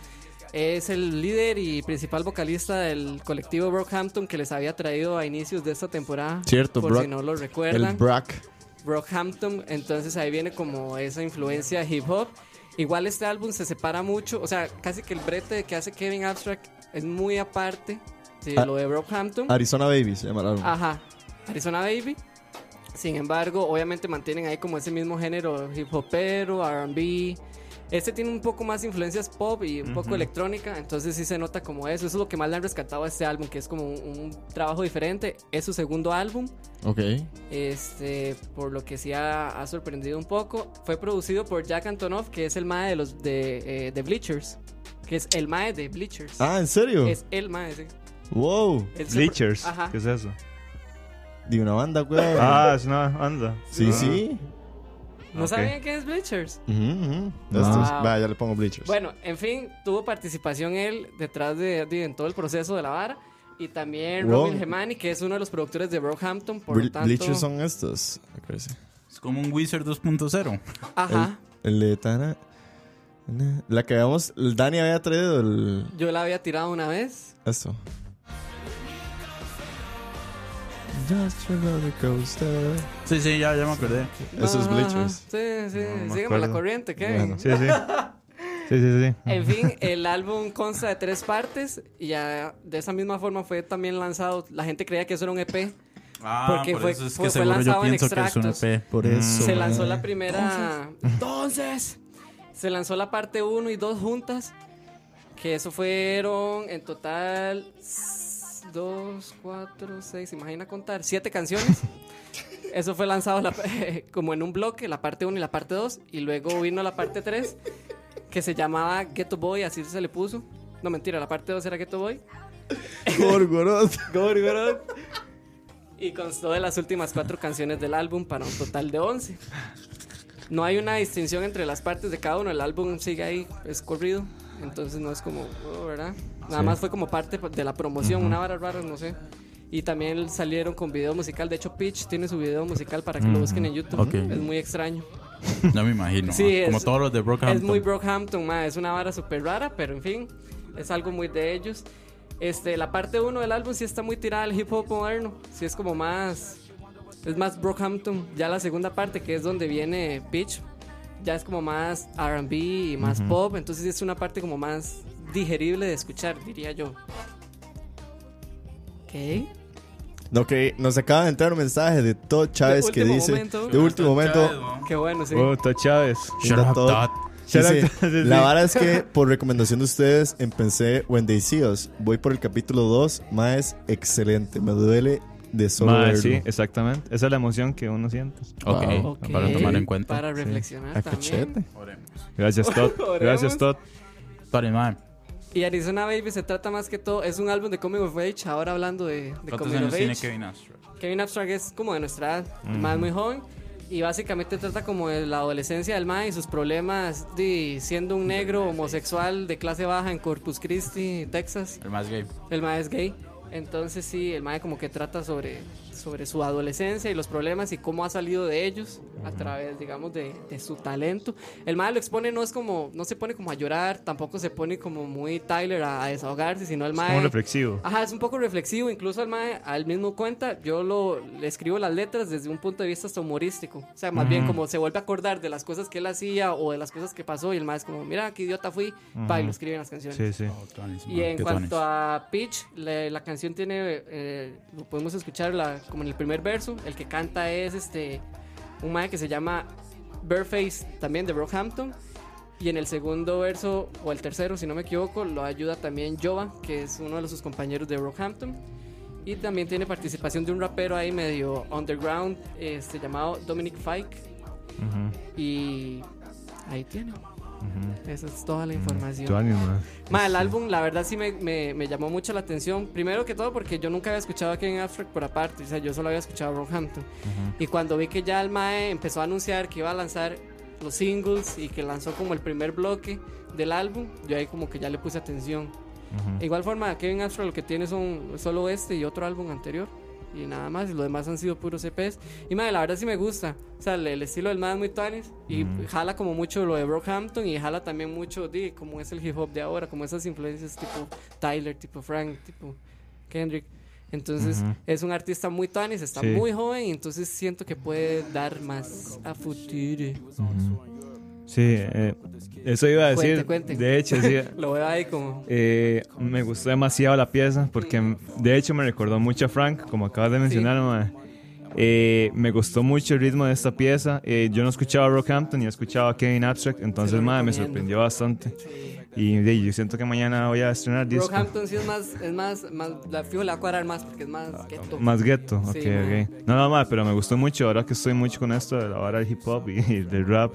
es el líder y principal vocalista del colectivo Brockhampton que les había traído a inicios de esta temporada. Cierto, por Brock- si no lo El recuerdan. Brack. Brockhampton, entonces ahí viene como esa influencia hip hop. Igual este álbum se separa mucho, o sea, casi que el brete que hace Kevin Abstract es muy aparte de Ah, lo de Brockhampton. Arizona Baby se llama el álbum. Ajá, Arizona Baby. Sin embargo, obviamente mantienen ahí como ese mismo género hip hopero, RB. Este tiene un poco más influencias pop y un poco electrónica, entonces sí se nota como eso. Eso es lo que más le han rescatado a este álbum, que es como un, un trabajo diferente. Es su segundo álbum, Ok. este, por lo que sí ha, ha sorprendido un poco. Fue producido por Jack Antonoff, que es el mae de los de, eh, de Bleachers, que es el mae de Bleachers. Ah, ¿en serio? Es el mae, sí. Wow. Bleachers. Ajá. ¿Qué es eso? De una banda, weón. Ah, es una banda. sí, Ah. sí. ¿No sabían qué es Bleachers? Wow. Estos- Va, ya le pongo bleachers. Bueno, en fin, tuvo participación él detrás de, de- en todo el proceso de la vara. Y también Wow. Robin Gemani, que es uno de los productores de Brockhampton. Por Ble- lo tanto, bleachers son estos. Es como un Wizard 2.0. Ajá. El de Tana. na- La que habíamos. El Dani había traído el. Yo la había tirado una vez. Esto. Just a roller coaster. Sí, sí, ya, ya me acordé. Esos Ajá, bleachers. Sí, sí. me Sígueme la corriente, ¿qué? Bueno. Sí, sí. Sí, sí, sí. En fin, el álbum consta de tres partes. Y ya de esa misma forma fue también lanzado. La gente creía que eso era un EP. Ah, Porque por fue- eso es fue- que fue seguro yo lanzado en pienso que es un extractos. EP. Por eso. Se lanzó la primera. Entonces, se lanzó la parte 1 y 2 juntas. Que eso fueron en total 2, 4, 6, imagina contar, 7 canciones. Eso fue lanzado la- como en un bloque, la parte 1 y la parte 2. Y luego vino la parte 3, que se llamaba Ghetto Boy, así se le puso. No, mentira, la parte 2 era Ghetto Boy. Gorgoroth. Gorgoroth. Y constó de las últimas cuatro canciones del álbum para un total de 11. No hay una distinción entre las partes de cada uno. El álbum sigue ahí, es corrido. Entonces no es como, oh, ¿verdad? Nada más fue como parte de la promoción, una vara rara, no sé. Y también salieron con video musical. De hecho, Pitch tiene su video musical para que lo busquen en YouTube. Ok. Es muy extraño. No me imagino. Sí, ah, como es- todos los de Brockhampton. Es muy Brockhampton, ma, es una vara súper rara, pero en fin, es algo muy de ellos. Este, la parte 1 del álbum sí está muy tirada al hip hop moderno, sí es como más, es más Brockhampton. Ya la segunda parte, que es donde viene Pitch, ya es como más R&B y más pop, entonces es una parte como más digerible de escuchar, diría yo. Ok. No, que nos acaba de entrar un mensaje de Todd Chávez De que último dice momento. de último momento Qué bueno, sí. Oh, Todd Chávez. Dice, la vara es que por recomendación de ustedes empecé When They See Us. Voy por el capítulo 2, más es excelente. Me duele de solo Mae, verlo. sí, exactamente. Esa es la emoción que uno siente. Ok, Wow. Ok, para tomar en cuenta. Para reflexionar A también. cachete. Gracias, Todd. Oremos. Gracias, Todd. Sorry, man. Y Arizona Baby se trata más que todo, es un álbum de Coming of Age, ahora hablando de, de ¿Cuántos Coming años of tiene Age. Kevin Astro? Kevin Abstract es como de nuestra edad, más muy joven. Y básicamente trata como de la adolescencia del mae y sus problemas de siendo un negro homosexual de clase baja en Corpus Christi, Texas. El más gay. El mae es gay. Entonces sí, el mae como que trata sobre, sobre su adolescencia y los problemas y cómo ha salido de ellos a través, digamos, de, de su talento. El mae lo expone, no es como, no se pone como a llorar, tampoco se pone como muy Tyler a, a desahogarse, sino el mae... Como reflexivo. Ajá, es un poco reflexivo, incluso al mae, al mismo cuenta, yo lo, le escribo las letras desde un punto de vista hasta humorístico. O sea, más bien como se vuelve a acordar de las cosas que él hacía o de las cosas que pasó y el mae es como, mira, qué idiota fui, pa, y lo escribe en las canciones. Sí, sí. Y en cuanto a Pitch, la, la canción tiene, eh, lo podemos escuchar la- como en el primer verso, el que canta es este un mae que se llama Bareface, también de Brockhampton. Y en el segundo verso, o el tercero, si no me equivoco, lo ayuda también Jova, que es uno de sus compañeros de Brockhampton. Y también tiene participación de un rapero ahí medio underground, este, llamado Dominic Fike. Ujú, Y ahí tiene. Esa es toda la información. Tu ánimo, mae. Ma, el álbum, la verdad sí me, me, me llamó mucho la atención. Primero que todo porque yo nunca había escuchado a Kevin Abstract por aparte. O sea, yo solo había escuchado a Rockhampton. Y cuando vi que ya el Mae empezó a anunciar que iba a lanzar los singles y que lanzó como el primer bloque del álbum, yo ahí como que ya le puse atención. De igual forma, Kevin Abstract lo que tiene son solo este y otro álbum anterior. Y nada más, y lo demás han sido puros EPs. Y madre, la verdad sí me gusta. O sea, el, el estilo del man es muy tuanis. Y jala como mucho lo de Brockhampton. Y jala también mucho de como es el hip hop de ahora. Como esas influencias tipo Tyler, tipo Frank, tipo Kendrick. Entonces es un artista muy tuanis, está Sí. muy joven. Y entonces siento que puede dar más a futuro. Sí, eh, eso iba a decir. Cuente, cuente. De hecho, sí. Lo veo ahí como. Eh, me gustó demasiado la pieza porque de hecho me recordó mucho a Frank, como acabas de mencionar, mae. Eh, me gustó mucho el ritmo de esta pieza. Eh, yo no escuchaba Rockhampton y escuchaba Kevin Abstract, entonces mae, me sorprendió bastante. Y de, yo siento que mañana voy a estrenar disco. Brockhampton sí es más, es más, más la fijo le va a cuadrar más porque es más ghetto. Más gueto, ok, Sí, ok. No, no, mae, pero me gustó mucho. Ahora que estoy mucho con esto de la hora del hip hop y, y del rap.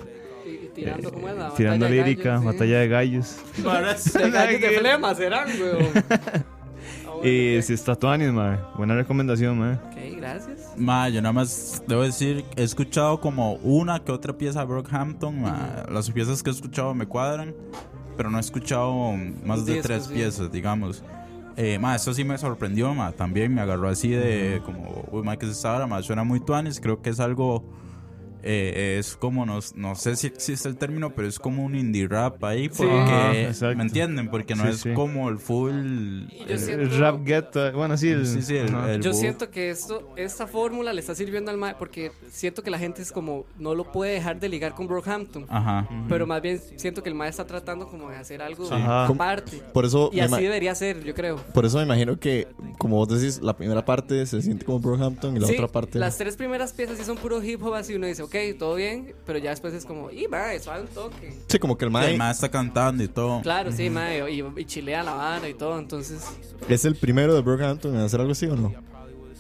Tirando, ¿cómo es? La Tirando batalla lírica, gallos, sí. batalla de gallos. De gallos de flema serán, weón. Y si está Tuanis, mae. Buena recomendación, mae. Ok, gracias. Ma, yo nada más debo decir, he escuchado como una que otra pieza de Brockhampton. ma. Las piezas que he escuchado me cuadran, pero no he escuchado más de Discos, tres sí. piezas, digamos. Eh, ma, eso sí me sorprendió, ma. También me agarró así de como, uy, ma, que es esta hora, ma, suena muy tuanis. Creo que es algo, eh, es como, no, no sé si existe el término, pero es como un indie rap ahí, porque, Ajá, exacto. ¿me entienden? Porque no Sí, es sí. como el full... El- siento- El rap ghetto, bueno, sí, el, sí, sí, el- ajá. el Yo siento que esto, esta fórmula le está sirviendo al mae porque siento que la gente es como, no lo puede dejar de ligar con Brockhampton. Ajá. Pero más bien siento que el mae está tratando como de hacer algo Ajá. aparte. Por eso, Y así debería ser, yo creo. por eso me imagino que, como vos decís, la primera parte se siente como Brockhampton y la Sí, otra parte. Las tres primeras piezas sí son puro hip hop, así uno dice, ok, todo bien, pero ya después es como, y va, eso un toque. Sí, como que el El Mae ma está cantando y todo. Claro, sí, mae, y, y chilea la vara y todo, entonces es el primero de Brockhampton en hacer algo así o no.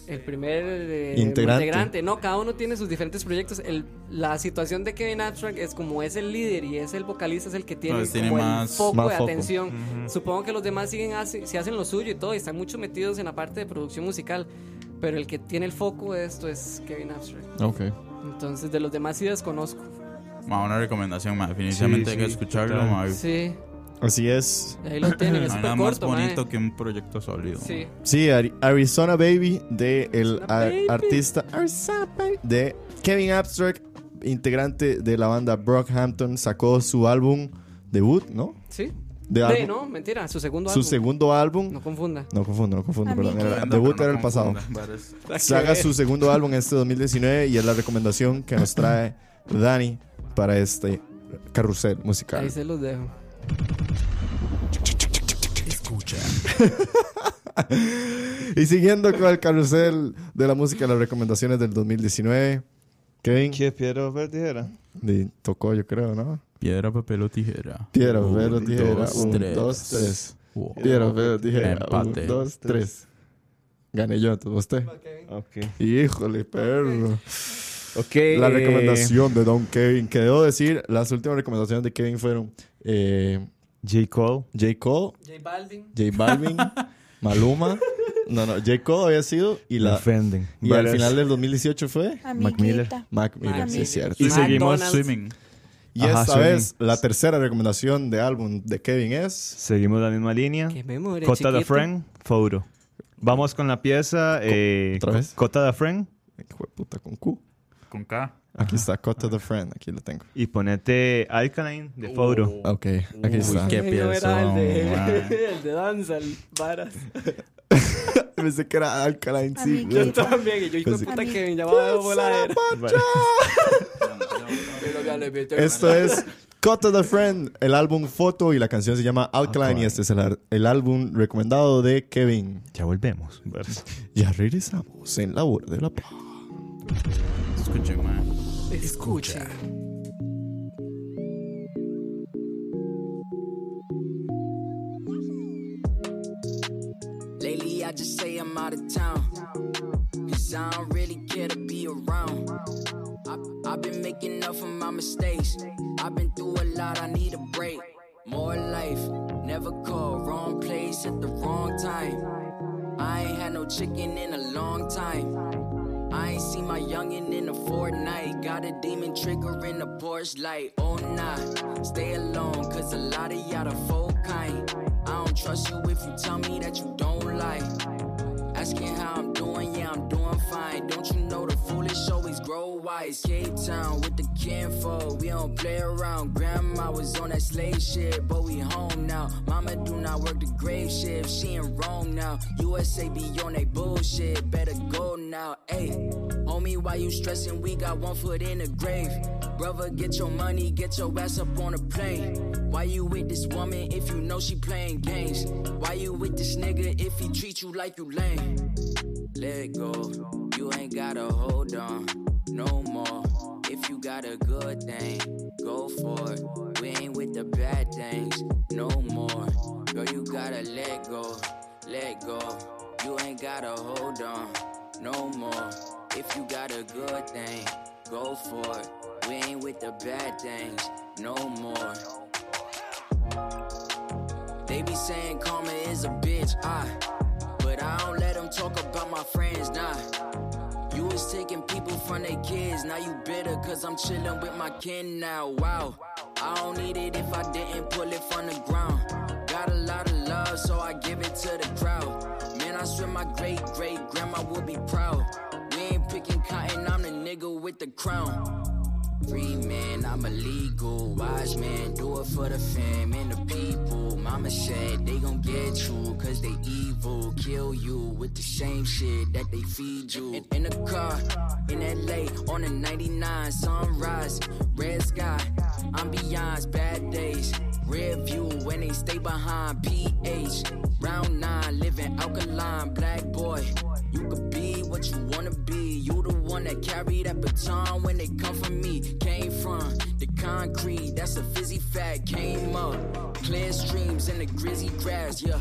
el primer eh, Integrante. No, cada uno tiene sus diferentes proyectos. El, la situación de Kevin Abstract es como es el líder y es el vocalista, es el que tiene, Pues tiene como más- el foco más de foco. atención. Supongo que los demás siguen hace- si hacen lo suyo y todo, y están mucho metidos en la parte de producción musical. Pero el que tiene el foco de esto es Kevin Abstract. Ok. Entonces, de los demás sí desconozco. Ma, una recomendación, ma. Definitivamente Sí, hay que sí, escucharlo, total. ma. Sí, Así es. ahí lo tienen, es No nada más corto, bonito que un proyecto sólido. Sí. Sí, Ari- Arizona Baby de el Arizona ar- Baby. artista Arizona Baby de Kevin Abstract, integrante de la banda Brockhampton, sacó su álbum debut, ¿no? Sí. De De, álbum- no, mentira, su segundo su álbum. segundo álbum. No confunda. No confundo, no confundo, Amigo. perdón. Era- Anda, debut no era el pasado. confunda. Saca su segundo álbum este 2019 y es la recomendación que nos trae Dani para este carrusel musical. Ahí se los dejo. Escucha. y siguiendo con el carrusel de la música, las recomendaciones del 2019. Kevin. ¿Qué piedra, papel, tijera? Y tocó, yo creo, ¿no? Piedra, papel o tijera. Piedra, papel o tijera. dos, Un, tres. dos, tres. Wow. Piedra, papel o tijera. Empate. Un, dos, tres. Gané yo, entonces usted. Híjole, perro. La recomendación de Don Kevin. Que debo decir, las últimas recomendaciones de Kevin fueron eh, J. Cole. J. Cole, J Balvin. J Balvin, Maluma. No, no, J. Cole había sido. Y, la, Offending. y al final del 2018 fue Mac Miller. Mac Miller, Mac sí es cierto. Y seguimos, McDonald's. Swimming. Y Ajá, esta vez, la tercera recomendación de álbum de Kevin es. seguimos la misma línea. Qué memoria, Cota da. Friend, Photo. Vamos con la pieza. Eh, ¿Otra vez? Cota da Friend. Hijo de puta, con Q. Con K. Aquí está, Cut to the Friend. Aquí lo tengo. Y ponete Alkaline de Photo. Ok, aquí está. qué no era el de, el de danza, el varas. Pensé que era Alkaline, sí. Yo también, y yo hijo de puta que me llamaba de voladera. Esto es Cut to the Friend, el álbum Foto y la canción se llama Alkaline y este es el, el álbum recomendado de Kevin. Ya volvemos. Ya regresamos en la hora de la paz. Escuchen, man. Escucha. I'm out of town. Cause I don't really care to be around. I, I've been making up for my mistakes. I've been through a lot, I need a break. More life, never call, wrong place at the wrong time. I ain't had no chicken in a long time. I ain't seen my youngin' in a fortnight. Got a demon trigger in the porch light. Oh nah, stay alone, cause a lot of y'all the folk kind. I don't trust you if you tell me that you don't lie. Asking how I'm doing, yeah, I'm doing fine. Don't you know the foolish always grow wise? Cape Town with the kinfolk, we don't play around. Grandma was on that slave shit, but we home now. Mama do not work the grave shift, she in Rome now. USA be on that bullshit, better go now. Ayy, homie, why you stressing? We got one foot in the grave. Brother, get your money, get your ass up on a plane. Why you with this woman if you know she playing games? Why you with this nigga if he treat you like you lame? Let go, you ain't gotta hold on no more. If you got a good thing, go for it. We ain't with the bad things no more. Girl, you gotta let go, let go. You ain't gotta hold on no more. If you got a good thing, go for it. We ain't with the bad things no more. They be saying karma is a bitch, ah. But I don't let them talk about my friends, nah. You was taking people from their kids, now you bitter cause I'm chilling with my kin now. Wow, I don't need it if I didn't pull it from the ground. Got a lot of love, so I give it to the crowd. Man, I swear my great great grandma would be proud. We ain't picking cotton, I'm the nigga with the crown. Free man, I'm a legal wise man. Do it for the fam and the people. Mama said they gon' get you, cause they evil. Kill you with the same shit that they feed you. In, in the car, in LA, on a 99, sunrise, red sky, ambiance, bad days. Red view when they stay behind PH. Round nine, living alkaline, black boy. You could one that carry that baton when they come from me. Came from the concrete, that's a fizzy fact. Came up, clear streams in the grizzy grass, yeah.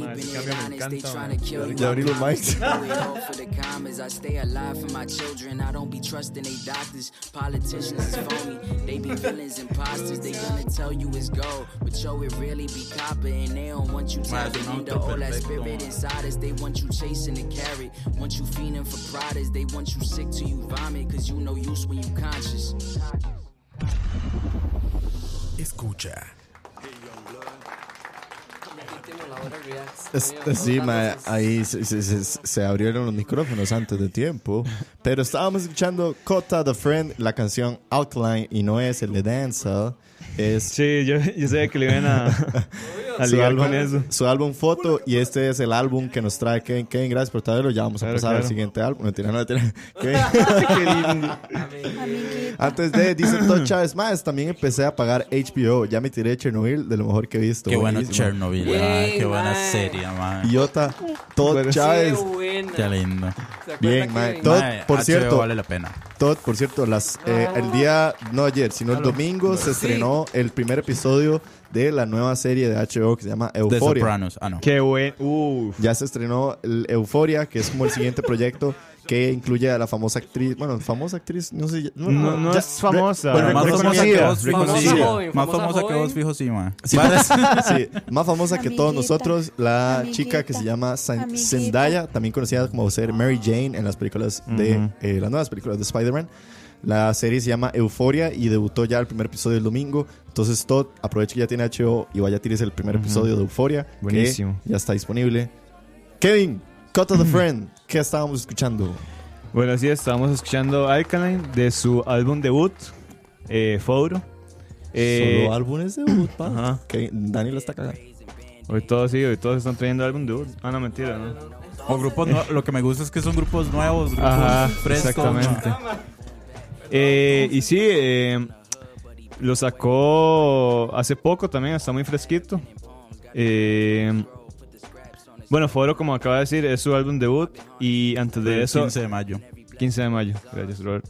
Madre, Keeping ese it cambio me honest, they encanta, tryna kill you. Ya abrí los mics. Do it all for the commas. I stay alive for my children. I don't be trusting they doctors. Politicians is phony. They be villains, imposters. They gonna tell you it's gold, but yo, it really be copper. And they don't want you Más tapping un into all that spirit inside us. They want you chasing the carrot. Want you feeding for products. They want you sick till you vomit, cause you no use when you conscious. Escucha. Este, sí, ma, ahí se, se- se- se abrieron los micrófonos antes de tiempo. Pero estábamos escuchando Cota the Friend, la canción Outline, y no es el de Danza. Es Sí, yo, yo sabía que le iban a, a su ligar álbum, con eso. su álbum Foto, y este es el álbum que nos trae Kevin. Kevin, gracias por traerlo. Ya vamos a Claro, pasar al siguiente álbum. No, no. Antes de, dice Todd Chávez, más, también empecé a pagar HBO. Ya me tiré Chernobyl de lo mejor que he visto. Qué bueno. Chernobyl, Qué buena serie, mae. Idiota, Todd sí. Chávez. Qué lindo. ¿Se acuerda Bien, Mae, por HBO cierto. vale la pena. Todd, por cierto, las, eh, el día, no ayer, sino el domingo se estrenó el primer episodio de la nueva serie de HBO que se llama The Euphoria. Sopranos. Ah, no. Qué buen. Uf. Ya se estrenó el Euphoria, que es como el siguiente proyecto que incluye a la famosa actriz, bueno, famosa actriz, no sé, No, no ya- es famosa. bueno, Más reconocida. famosa que vos, fijo, joven, sí. Más famosa famosa que vos, fijo, sí. Sí, sí, más famosa que todos nosotros, la amiguita, chica que se llama San- amiguita. Zendaya, también conocida como ser Mary Jane en las películas de Ujú. eh, las nuevas películas de Spider-Man. La serie se llama Euphoria y debutó ya el primer episodio el domingo. Entonces, Todd, aproveche que ya tiene HBO y vaya a tirarse el primer episodio de Euphoria. que Buenísimo. ya está disponible. Kevin, Cut of the Friend, ¿qué estábamos escuchando? Bueno, así estábamos escuchando Alkaline de su álbum debut, eh, Foro. Eh, Solo álbumes de debut, pa. Ajá. Que Dani lo está cagando. Hoy todos sí, hoy todos están trayendo álbum debut. Ah, no, mentira, ¿no? O grupos nue- lo que me gusta es que son grupos nuevos, grupos Ajá, frescos. exactamente. Eh, y sí, eh, lo sacó hace poco también, está muy fresquito. Eh, bueno, Foro, como acaba de decir, es su álbum debut. Y antes de El eso, 15 de mayo. 15 de mayo, gracias, Robert.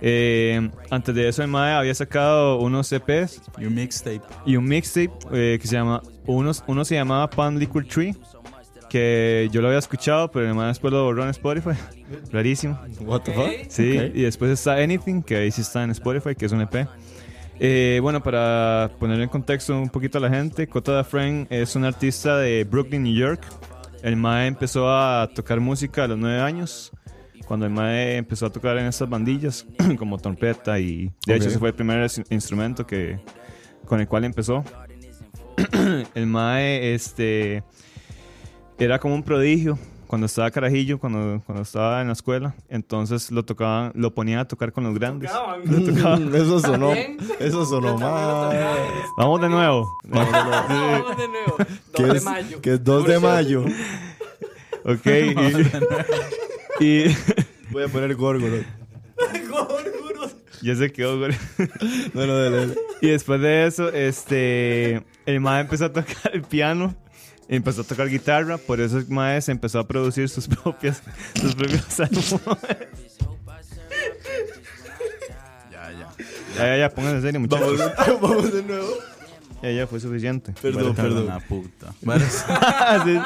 Eh, antes de eso, el Mae había sacado unos EPs Y un mixtape. y un mixtape eh, que se llama. Unos, uno se llamaba Pan Liquid Tree, que yo lo había escuchado, pero el Mae después lo borró en Spotify. Rarísimo. What the fuck? Sí, Ok. y después está Anything, que ahí sí está en Spotify, que es un EP. Eh, bueno, para poner en contexto un poquito a la gente, Cota da Friend es un artista de Brooklyn, New York. El Mae empezó a tocar música a los nueve años, cuando el Mae empezó a tocar en estas bandillas, como trompeta, y de hecho Ok. ese fue el primer ins- instrumento que, con el cual empezó. el Mae este, era como un prodigio cuando estaba carajillo, cuando, cuando estaba en la escuela. Entonces lo tocaban, lo ponían a tocar con los grandes. Lo tocaban. Mm, Eso sonó, También. eso sonó mal. Vamos de nuevo. Vamos de nuevo. 2 Que de es, mayo. que es 2 de mayo. Ok. Y, y Voy a poner górgoro. ya se quedó, güey. Bueno, dale, dale. Y después de eso, este, el mae empezó a tocar el piano, empezó a tocar guitarra, por eso el mae se empezó a producir sus propias, sus propios álbumes. Ya, ya. Ya, ya, ya, pónganse en serio, muchachos. Vamos, vamos de nuevo. Ya, ya, fue suficiente. Perdón, perdón. La puta. Sí.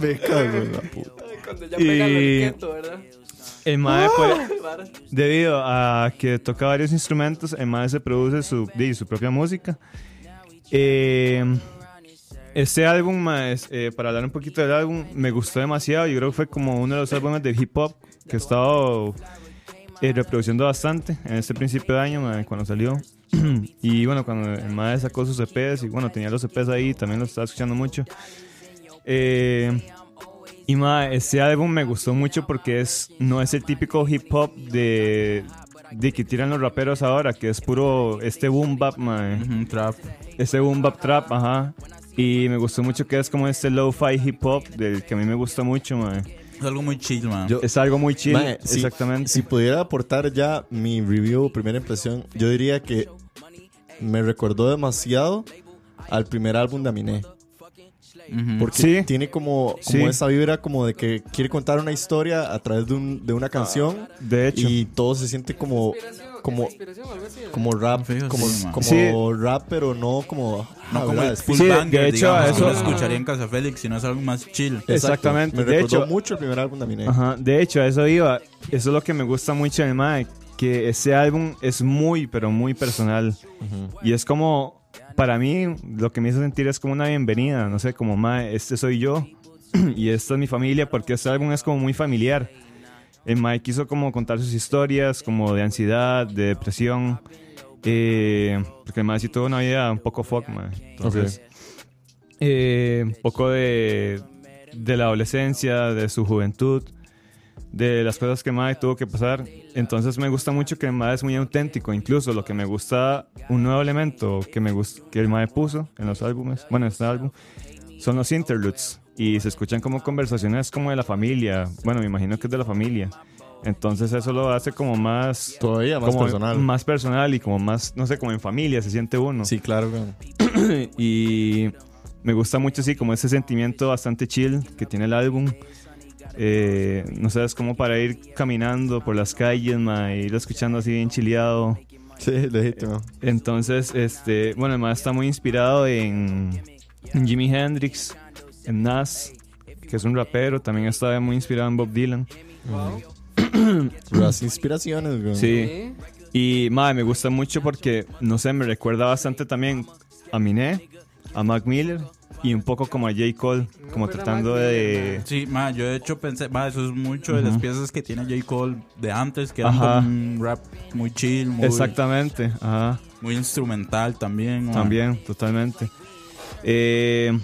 Me cago en la puta. Cuando ya pega el Y- riqueto, ¿verdad? El mae, pues, Vara. debido a que toca varios instrumentos, el mae se produce su, di, su propia música. Eh, este álbum, mae, es, eh, para hablar un poquito del álbum, me gustó demasiado. Yo creo que fue como uno de los álbumes de hip hop que he estado eh, reproduciendo bastante en este principio de año, mae, cuando salió. y bueno, cuando el mae sacó sus EPs, y bueno, tenía los EPs ahí, también los estaba escuchando mucho. Eh, y ma, este álbum me gustó mucho porque es no es el típico hip hop de, de que tiran los raperos ahora, que es puro este boom bap, ma, ujú, trap. este boom bap trap, ajá. Y me gustó mucho que es como este lo-fi hip hop del que a mí me gusta mucho, ma. Es algo muy chill, man. Yo- Es algo muy chill, si- exactamente. Si pudiera aportar ya mi review, primera impresión, yo diría que me recordó demasiado al primer álbum de Aminé. Porque Sí. tiene como, como Sí. esa vibra como de que quiere contar una historia a través de, un- de una canción de hecho. y todo se siente como, como, como rap, como, como Sí. rap, pero no como... no ah, como el full Sí, de banger, hecho, digamos, eso- uno escucharía en Casa Félix, sino es algo más chill. Exacto. Exactamente, Me de recordó hecho- mucho el primer álbum de Aminé. Ajá, de hecho, eso iba. Eso es lo que me gusta mucho del Mae, que ese álbum es muy, pero muy personal. Y es como, para mí, lo que me hizo sentir es como una bienvenida, no sé, como Mae, este soy yo y esta es mi familia, porque este álbum es como muy familiar. El Mae quiso como contar sus historias, como de ansiedad, de depresión. eh, porque el Mae sí tuvo una vida un poco fuck. Entonces, eh, un poco de, de la adolescencia, de su juventud, de las cosas que Mae tuvo que pasar. Entonces me gusta mucho que el Mae es muy auténtico. Incluso lo que me gusta, un nuevo elemento que, me gust- que el Mae puso en los álbumes, bueno, en este álbum, son los interludes. Y se escuchan como conversaciones como de la familia. Bueno, me imagino que es de la familia. Entonces eso lo hace como más... Todavía más como personal. Más personal y como más, no sé, como en familia se siente uno. Sí, claro, y me gusta mucho así como ese sentimiento bastante chill que tiene el álbum. Eh, no sé, es como para ir caminando por las calles, ma, e ir escuchando así bien chileado. Sí, legítimo. Entonces, este, bueno, además está muy inspirado en, en Jimi Hendrix, en Nas, que es un rapero, también está muy inspirado en Bob Dylan. Las inspiraciones, weón. Sí. Y madre, me gusta mucho porque, no sé, me recuerda bastante también a Miné, a Mac Miller y un poco como a J. Cole, como tratando de... Sí, ma, yo de hecho pensé, ma, eso es mucho de las piezas que tiene J. Cole de antes, que como un rap muy chill, muy, Exactamente, ajá. muy instrumental también. ma. También, totalmente. Eh,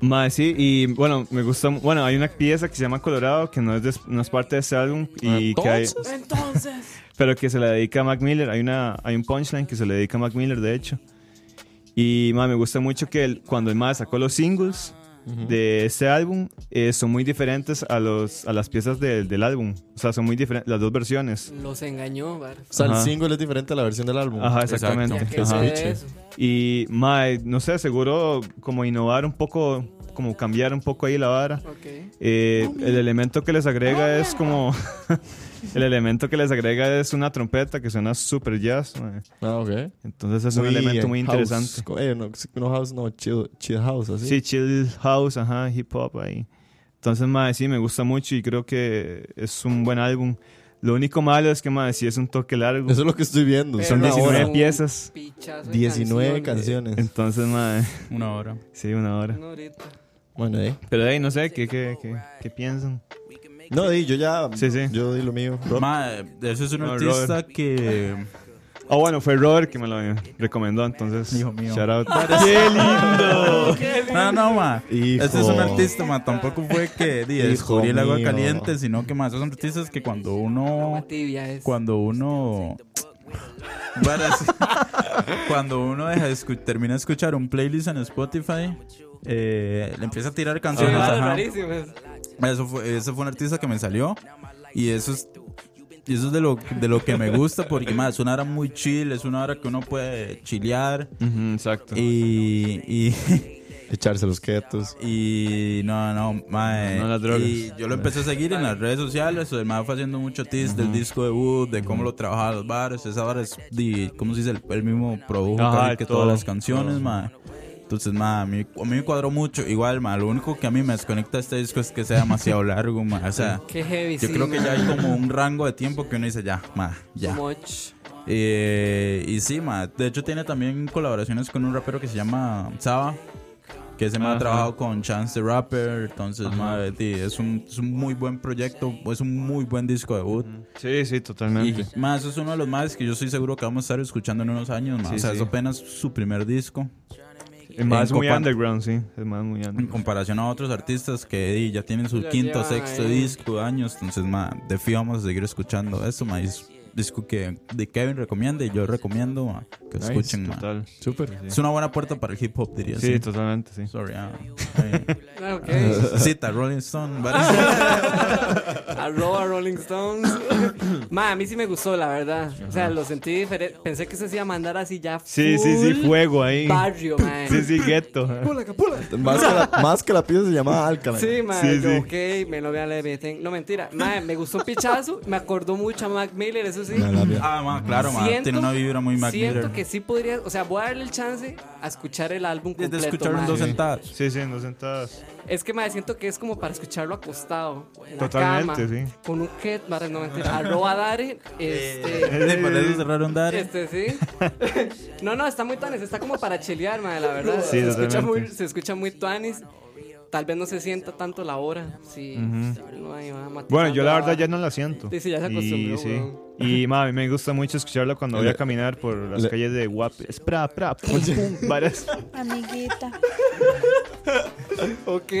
mae, sí, y bueno, me gusta. Bueno, hay una pieza que se llama Colorado, que no es, de- no es parte de ese álbum, y que hay, Entonces. pero que se la dedica a Mac Miller. Hay, una, hay un punchline que se le dedica a Mac Miller, de hecho. Y mae, me gusta mucho que él- cuando el mae sacó los singles de este álbum, eh, son muy diferentes a, los, a las piezas del- del álbum. O sea, son muy diferentes las dos versiones. Los engañó, bar. O sea, el Ajá. single es diferente a la versión del álbum. Ajá, exactamente. ¿Qué Ajá. de? Y, mae, no sé, seguro como innovar un poco, como cambiar un poco ahí la vara. Ok. Eh, el elemento que les agrega es como... el elemento que les agrega es una trompeta que suena super jazz. mae. Ah, ok. Entonces es un elemento muy house. interesante. Eh, no, no house, no, chill, chill house, así. Sí, chill house, ajá, hip hop ahí. Entonces, mae, sí, me gusta mucho y creo que es un buen álbum. Lo único malo es que, mae, sí es un toque largo. Eso es lo que estoy viendo. Son Una 19 hora. piezas. Pichazo de 19 canción, canciones. Entonces, mae, Una hora. sí, una hora. Una horita. Bueno, eh. Pero ahí, no sé, ¿qué, qué, qué, qué piensan? No, di, yo ya. Sí, sí. Yo di lo mío. Rob. Ma, ese es un No, artista Robert. que... Ah, bueno, fue Robert que me lo recomendó, entonces. Hijo mío. Shout out. ¡Qué lindo! No, no, ma. Hijo. Este es un artista, ma. Tampoco fue que di, Hijo descubrí el agua mío. caliente, sino que, ma, esos son artistas que cuando uno... Agua tibia es. Cuando uno... Cuando uno deja de escu- termina de escuchar un playlist en Spotify, eh, le empieza a tirar canciones. ajá. rarísimas. Eso fue, ese fue un artista que me salió. Y eso es, y eso es de, lo, de lo que me gusta, porque más es una hora muy chill, es una hora que uno puede chilear. Exacto. Y, y, Echarse los quietos. y no, no, mae. No las drogas. Y yo lo empecé a seguir en las redes sociales. El mae fue haciendo mucho tease del disco debut, de cómo lo trabajaba los bares. Esa vara es, di, ¿cómo se dice? El, mismo produjo Ajá, que todo. todas las canciones, mae. Entonces, ma, a mí, a mí me cuadró mucho. Igual, ma, lo único que a mí me desconecta de este disco es que sea demasiado largo, ma. O sea, Qué heavy, yo sí, creo que ya hay como un rango de tiempo que uno dice, ya, ma, ya. Eh, y sí, ma, de hecho tiene también colaboraciones con un rapero que se llama Saba. Que ma ha Ajá. trabajado con Chance the Rapper. Entonces, ma, di, es un, es un muy buen proyecto. Es un muy buen disco debut. Sí, sí, totalmente. Y más, eso es uno de los más que yo estoy seguro que vamos a estar escuchando en unos años. ma. Sí, o sea, sí. es apenas su primer disco. Es más en muy underground, sí. Es más muy En underground. comparación a otros artistas que ya tienen su Ya quinto, llevan sexto ahí. disco de años. Entonces, ma, de fijo vamos a seguir escuchando esto, ma. Es disco que de Kevin recomienda y yo recomiendo que Nice, escuchen. Total. Súper. Es una buena puerta para el hip hop, diría. Sí, Sí, totalmente, sí. Sorry, ah. Ah, Ok. Cita, Rolling Stone. Arroba Rolling Stones. Ma, a mí sí me gustó, la verdad. O sea, lo sentí diferente. Pensé que se iba a mandar así ya. Sí, sí, sí, fuego ahí. Barrio, ma. Sí, sí, gueto. Más que, la, más que la pieza se llamaba Alcalá. Sí, ma, Sí, yo, sí. ok, me lo vean everything. No, mentira. Ma, me gustó un pichazo. Me acordó mucho a Mac Miller, eso sí. La labia. ah, ma, claro, ma. Siento- Tiene una vibra muy Mac Siento Miller. que sí podría. O sea, voy a darle el chance a escuchar el álbum De completo. escuchar en ma. dos sentadas. Sí, sí, en dos sentadas. Es que me siento que es como para escucharlo acostado. En la Totalmente, cama, sí. Con un ket, madre, no mentira. Arroba Dare. Este. Eso cerraron dar. Este sí. no, no, está muy tuanis. Está como para chilear, madre, la verdad. Sí, se, escucha totalmente. muy, se escucha muy tuanis. Tal vez no se sienta tanto la hora. Sí. no hay, matizando Bueno, yo la verdad ya no la siento. Sí, sí, ya se acostumbró, Y, sí. weón. y ma, a mí me gusta mucho escucharlo cuando voy a caminar por las Le- calles de Guap. Espra, pra, pum, pum, varias. Amiguita. Ok.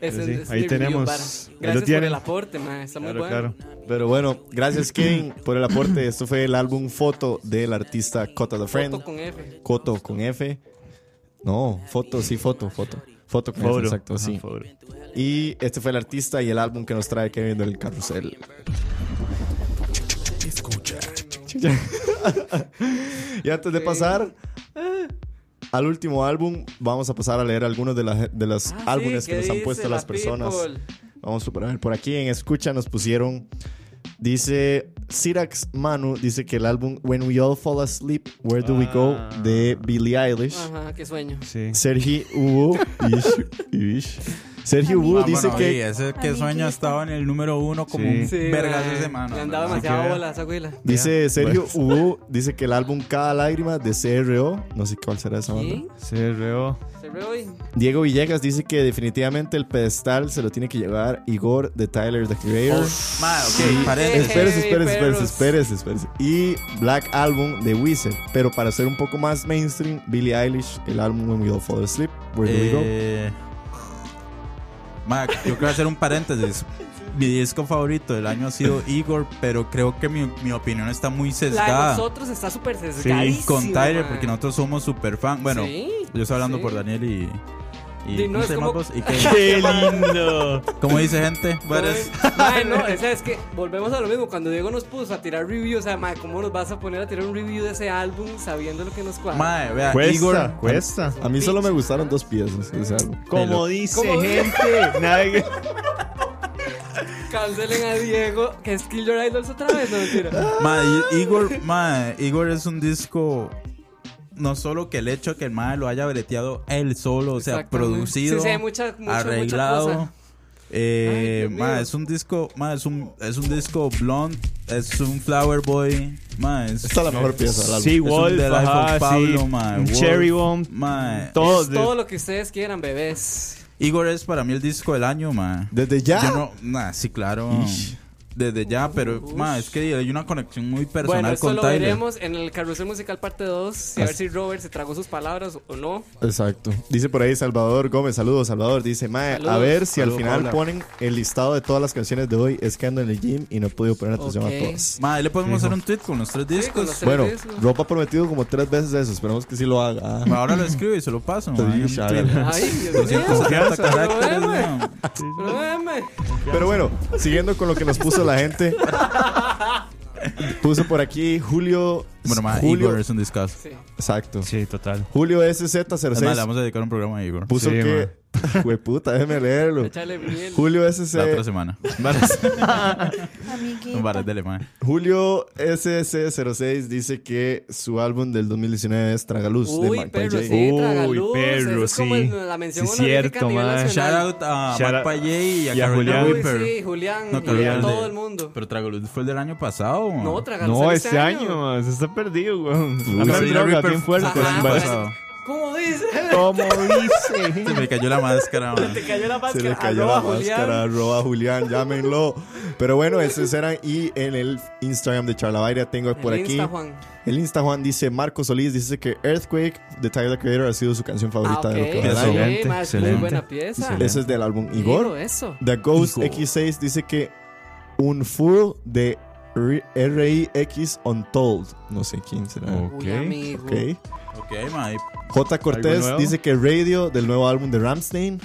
Ese, sí, ahí review, tenemos. vara. Ahí lo Gracias por tienen. el aporte, man. Está muy Claro, bueno. claro. Pero bueno, gracias Kevin por el aporte. Esto fue el álbum Foto del artista Cota the Friend. Foto con F. Coto con F. No, foto, sí, foto, foto. Foto con eso, Photo. exacto, Ajá, sí. photo. Y este fue el artista y el álbum que nos trae Kevin del Carrusel. Escucha. y antes de pasar eh, al último álbum, vamos a pasar a leer algunos de, la- de los Ah, álbumes sí, que ¿qué nos han puesto la las personas. people? Vamos a ver, por aquí en Escucha nos pusieron. Dice Sirax Manu, dice que el álbum When We All Fall Asleep, Where Do We Go Ah. de Billie Eilish. Ajá, qué sueño. Sí. Sergi Hugo. ish, ish. Sergi Hugo Ah, dice bueno, que. y ese que sueño estaba en el número uno como Sí. un Sí, vergas de semana. Le andaba ¿verdad? demasiado bola esa güila. Dice Sergio Hugo, dice que el álbum Cada Lágrima de CRO, no sé cuál será esa banda. CRO. Diego Villegas dice que definitivamente el pedestal se lo tiene que llevar Igor de Tyler the Creator. Espérese, espérese, espérese, perros. espérese, espérese. Y Black Album de Wizard. Pero para ser un poco más mainstream, Billie Eilish, el álbum When We All Fall Asleep, Where Do We Go. Eh, yo quiero hacer un paréntesis. Mi disco favorito del año ha sido Igor, pero creo que mi, mi opinión está muy La de sesgada nosotros está súper sesgadísima. con Tyler, porque nosotros somos super fan. Bueno, Sí, yo estoy hablando sí. por Daniel y. y no, ¿Cómo es como-? ¿Y qué? ¡Qué lindo! ¿Cómo dice gente? Bueno, es- no, o sea, es que volvemos a lo mismo. Cuando Diego nos puso a tirar review, o sea, mae, ¿cómo nos vas a poner a tirar un review de ese álbum sabiendo lo que nos cuadra? Mae, vea, Cuesta, Igor. cuesta. A mí solo me gustaron dos piezas de ese álbum. Como dice ¿Cómo? gente. Nadie- Cancelen a Diego, que es Kill Your Idols otra vez, no mentira. Mae, I- Igor, mae, Igor es un disco. No solo que el hecho de que el mae lo haya breteado él solo, o sea, producido, Sí, sí, mucha- mucha- mucha arreglado. cosa. Eh, Ay, mío. es un disco, mae, es un, es un disco blonde, es un flower boy, mae, es, Esta es la mejor pieza del álbum. Sí, es un Wolf, ajá, Pablo, sí. mae, Un Wolf, Cherry Bomb. mae. Todo. es todo lo que ustedes quieran, bebés. Igor es para mí el disco del año, mae. Desde ya. Yo no, nah, sí, claro. Desde ya, pero ma, es que hay una conexión muy personal Bueno, con lo Tyler. veremos en el Carrusel Musical parte 2. Y a ver si Robert se tragó sus palabras o no. Exacto. Dice por ahí Salvador Gómez. Saludos, Salvador. Dice, Mae, a ver si Saludos, al final ponen el listado de todas las canciones de hoy. Es que ando en el gym y no he podido poner atención a todas. Ma, ahí le podemos hacer un tweet con los tres discos. con los tres Bueno, discos. Rob ha prometido como tres veces eso. Esperemos que sí lo haga. Ah. Ma, Ahora lo escribo y se lo paso. Ay, Dios mío. 270 caracteres, Pero, ma. Pero véame. Pero bueno, siguiendo con lo que nos puso la gente. Puso por aquí Julio. Bueno, ma, Julio. Igor es un discazo. Sí. Exacto. Sí, total. Julio Es más, le SZ06 vamos a dedicar un programa a Igor. puso Sí, que. Hueputa, déjeme leerlo. Échale miel. Julio La otra SC. semana. Amiguita. Un bar de ma. Julio SC06 dice que su álbum del 2019 es Tragaluz de Uy, Mark perro, J. sí, Uy, tragaluz. perro, es como sí. el- la mención Sí, honorífica cierto, a nivel mae. nacional. Shout out a Shout Mark out- Payet y a y a Carolina Julián. Uy, sí, Julián. No, y a Carolina. todo el mundo. Pero Tragoluz fue el del año pasado. No, tragaluz No, en este año, man, se está perdido, weón. Uy, droga, bien fuerte. Ajá. ¿Cómo dice? ¿Cómo dice? Se me cayó la máscara, ma. Te cayó la Se máscara. le cayó Arroba la Julián. máscara, arroba Julián, llámenlo. Pero bueno, esos eran. Y en el Instagram de Charlavaria tengo por El aquí. Insta, Juan. El Insta Juan dice: Marco Solís dice que Earthquake de Tyler the Creator ha sido su canción Ah, favorita ok. de lo que va. Excelente, más, Muy excelente. buena pieza. Excelente. Ese es del álbum Digo Igor. eso. The Ghost Igor. X6 dice que un full de RIX Untold. No sé quién será. Ok. Uy, amigo. Ok. Ok, ma. y- J. Cortés dice que Radio del nuevo álbum de Ramstein.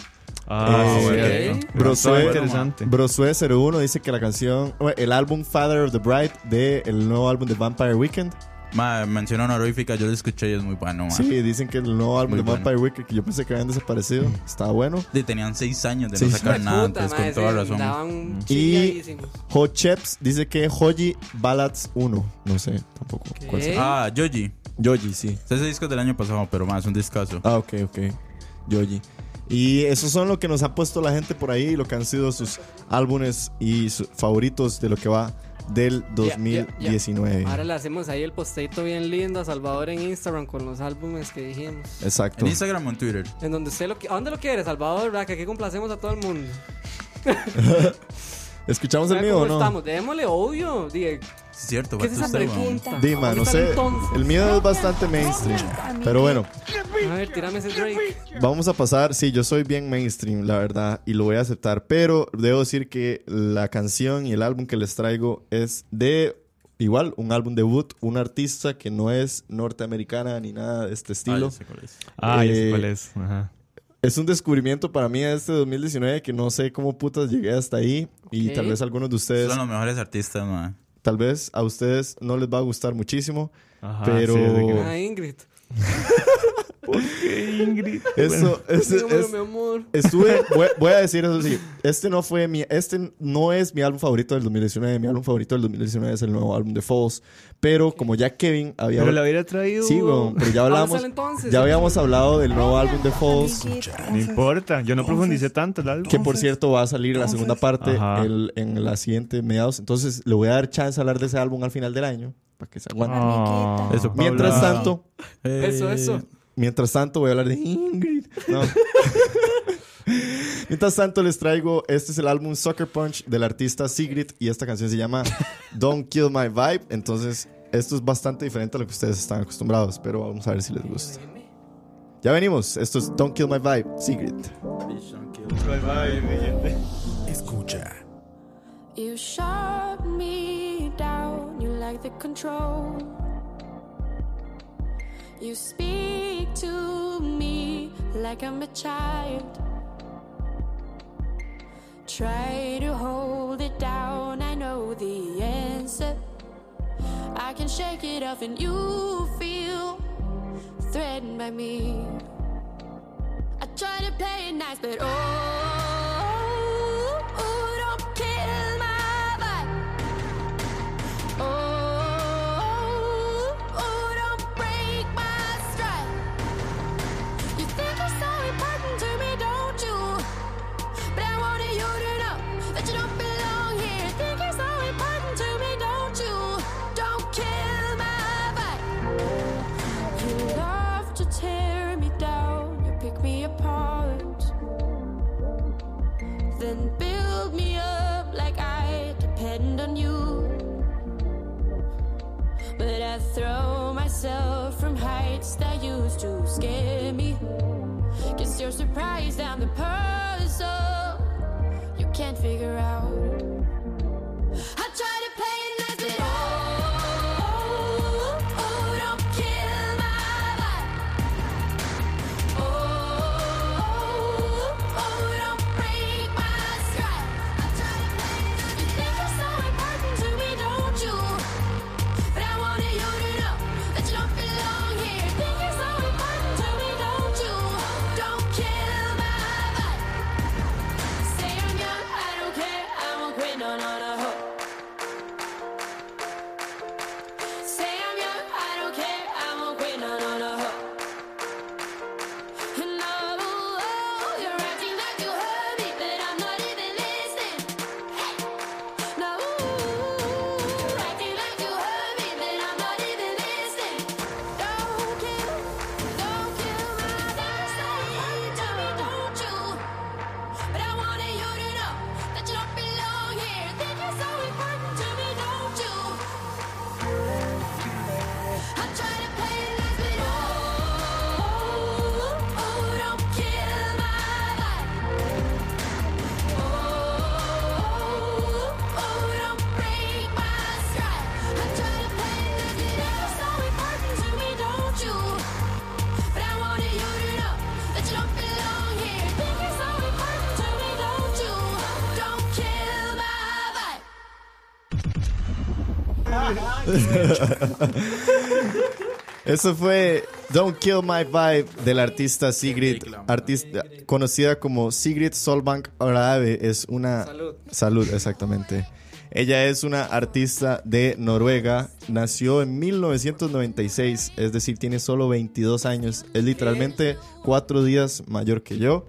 Ah, Eh, bueno. ok. Brosue, Está interesante. Brosue 01 dice que la canción, bueno, el álbum Father of the Bride del nuevo álbum de Vampire Weekend. Ma, mención honorífica, yo lo escuché y es muy bueno, ma. Sí, dicen que el nuevo álbum Muy de bueno. Vampire Weekend, que yo pensé que habían desaparecido, estaba bueno. Y tenían seis años de Sí, no sacar nada Puta, antes, mae, con toda sí, razón. Daban Y-. Ho Cheps dice que Hoji Ballads 1. No sé tampoco. cuál ¿Qué? será. Ah, Yoji. Yoji, sí. Ese disco es del año pasado, pero más, es un discazo. Ah, ok, ok. Yoji. Y esos son lo que nos ha puesto la gente por ahí, lo que han sido sus álbumes y sus favoritos de lo que va del Ya, ya, 2019. Ahora le hacemos ahí el posteito bien lindo a Salvador en Instagram con los álbumes que dijimos. Exacto. En Instagram o en Twitter. En donde usted lo ¿A dónde lo quiere, Salvador? ¿Verdad? Que aquí complacemos a todo el mundo. ¿Escuchamos el ¿Sabe mío o no? estamos? Démosle, obvio. Dije, es cierto, ¿Qué es esa pregunta? Dima, ¿A no sé. El mío es bastante mainstream. Pero bueno, A ver, tírame ese Drake. vamos a pasar. Sí, yo soy bien mainstream, la verdad, y lo voy a aceptar. Pero debo decir que la canción y el álbum que les traigo es de. Igual, un álbum debut, un artista que no es norteamericana ni nada de este Ah, estilo. ya sé cuál es. Ah, sé Eh, cuál es. Ajá. es un descubrimiento para mí de este 2019 que no sé cómo putas llegué hasta ahí. Y tal vez algunos de ustedes, Son los mejores artistas, man. Tal vez a ustedes no les va a gustar muchísimo. Ajá, Pero- sí, que- Ah, Ingrid. ¿Qué, Ingrid? Eso, es, Dígamelo, es- mi amor. estuve, voy, voy a decir eso sí. Este no fue mi, este no es mi álbum favorito del 2019. Mi álbum favorito del 2019 es el nuevo álbum de Falls. Pero como ya Kevin había Pero la hubiera traído. Sí, weón, pero ya hablamos, entonces. ya habíamos hablado del nuevo álbum de Falls. No importa, yo no profundicé tanto el álbum. Que por cierto va a salir la segunda parte el- en la siguiente mediados. Entonces le voy a dar chance a hablar de ese álbum al final del año. Para que se aguante. Ah, Eso. Mientras tanto, Eso, eso. Mientras tanto voy a hablar de Ingrid. No. mientras tanto les traigo, este es el álbum Sucker Punch del artista Sigrid y esta canción se llama Don't Kill My Vibe. Entonces esto es bastante diferente a lo que ustedes están acostumbrados, pero vamos a ver si les gusta. Ya venimos, esto es Don't Kill My Vibe, Sigrid. Escucha. You shut me down, you like the control. You speak to me like I'm a child. Try to hold it down, I know the answer. I can shake it off, and you feel threatened by me. I try to play it nice, but oh, I throw myself from heights that used to scare me. Guess you're surprised I'm the puzzle you can't figure out. I try Eso fue Don't Kill My Vibe del artista Sigrid, artista conocida como Sigrid Solbank Orave. Es una Salud. salud, exactamente. Ella es una artista de Noruega. Nació en 1996, es decir, tiene solo 22 años. Es literalmente cuatro días mayor que yo.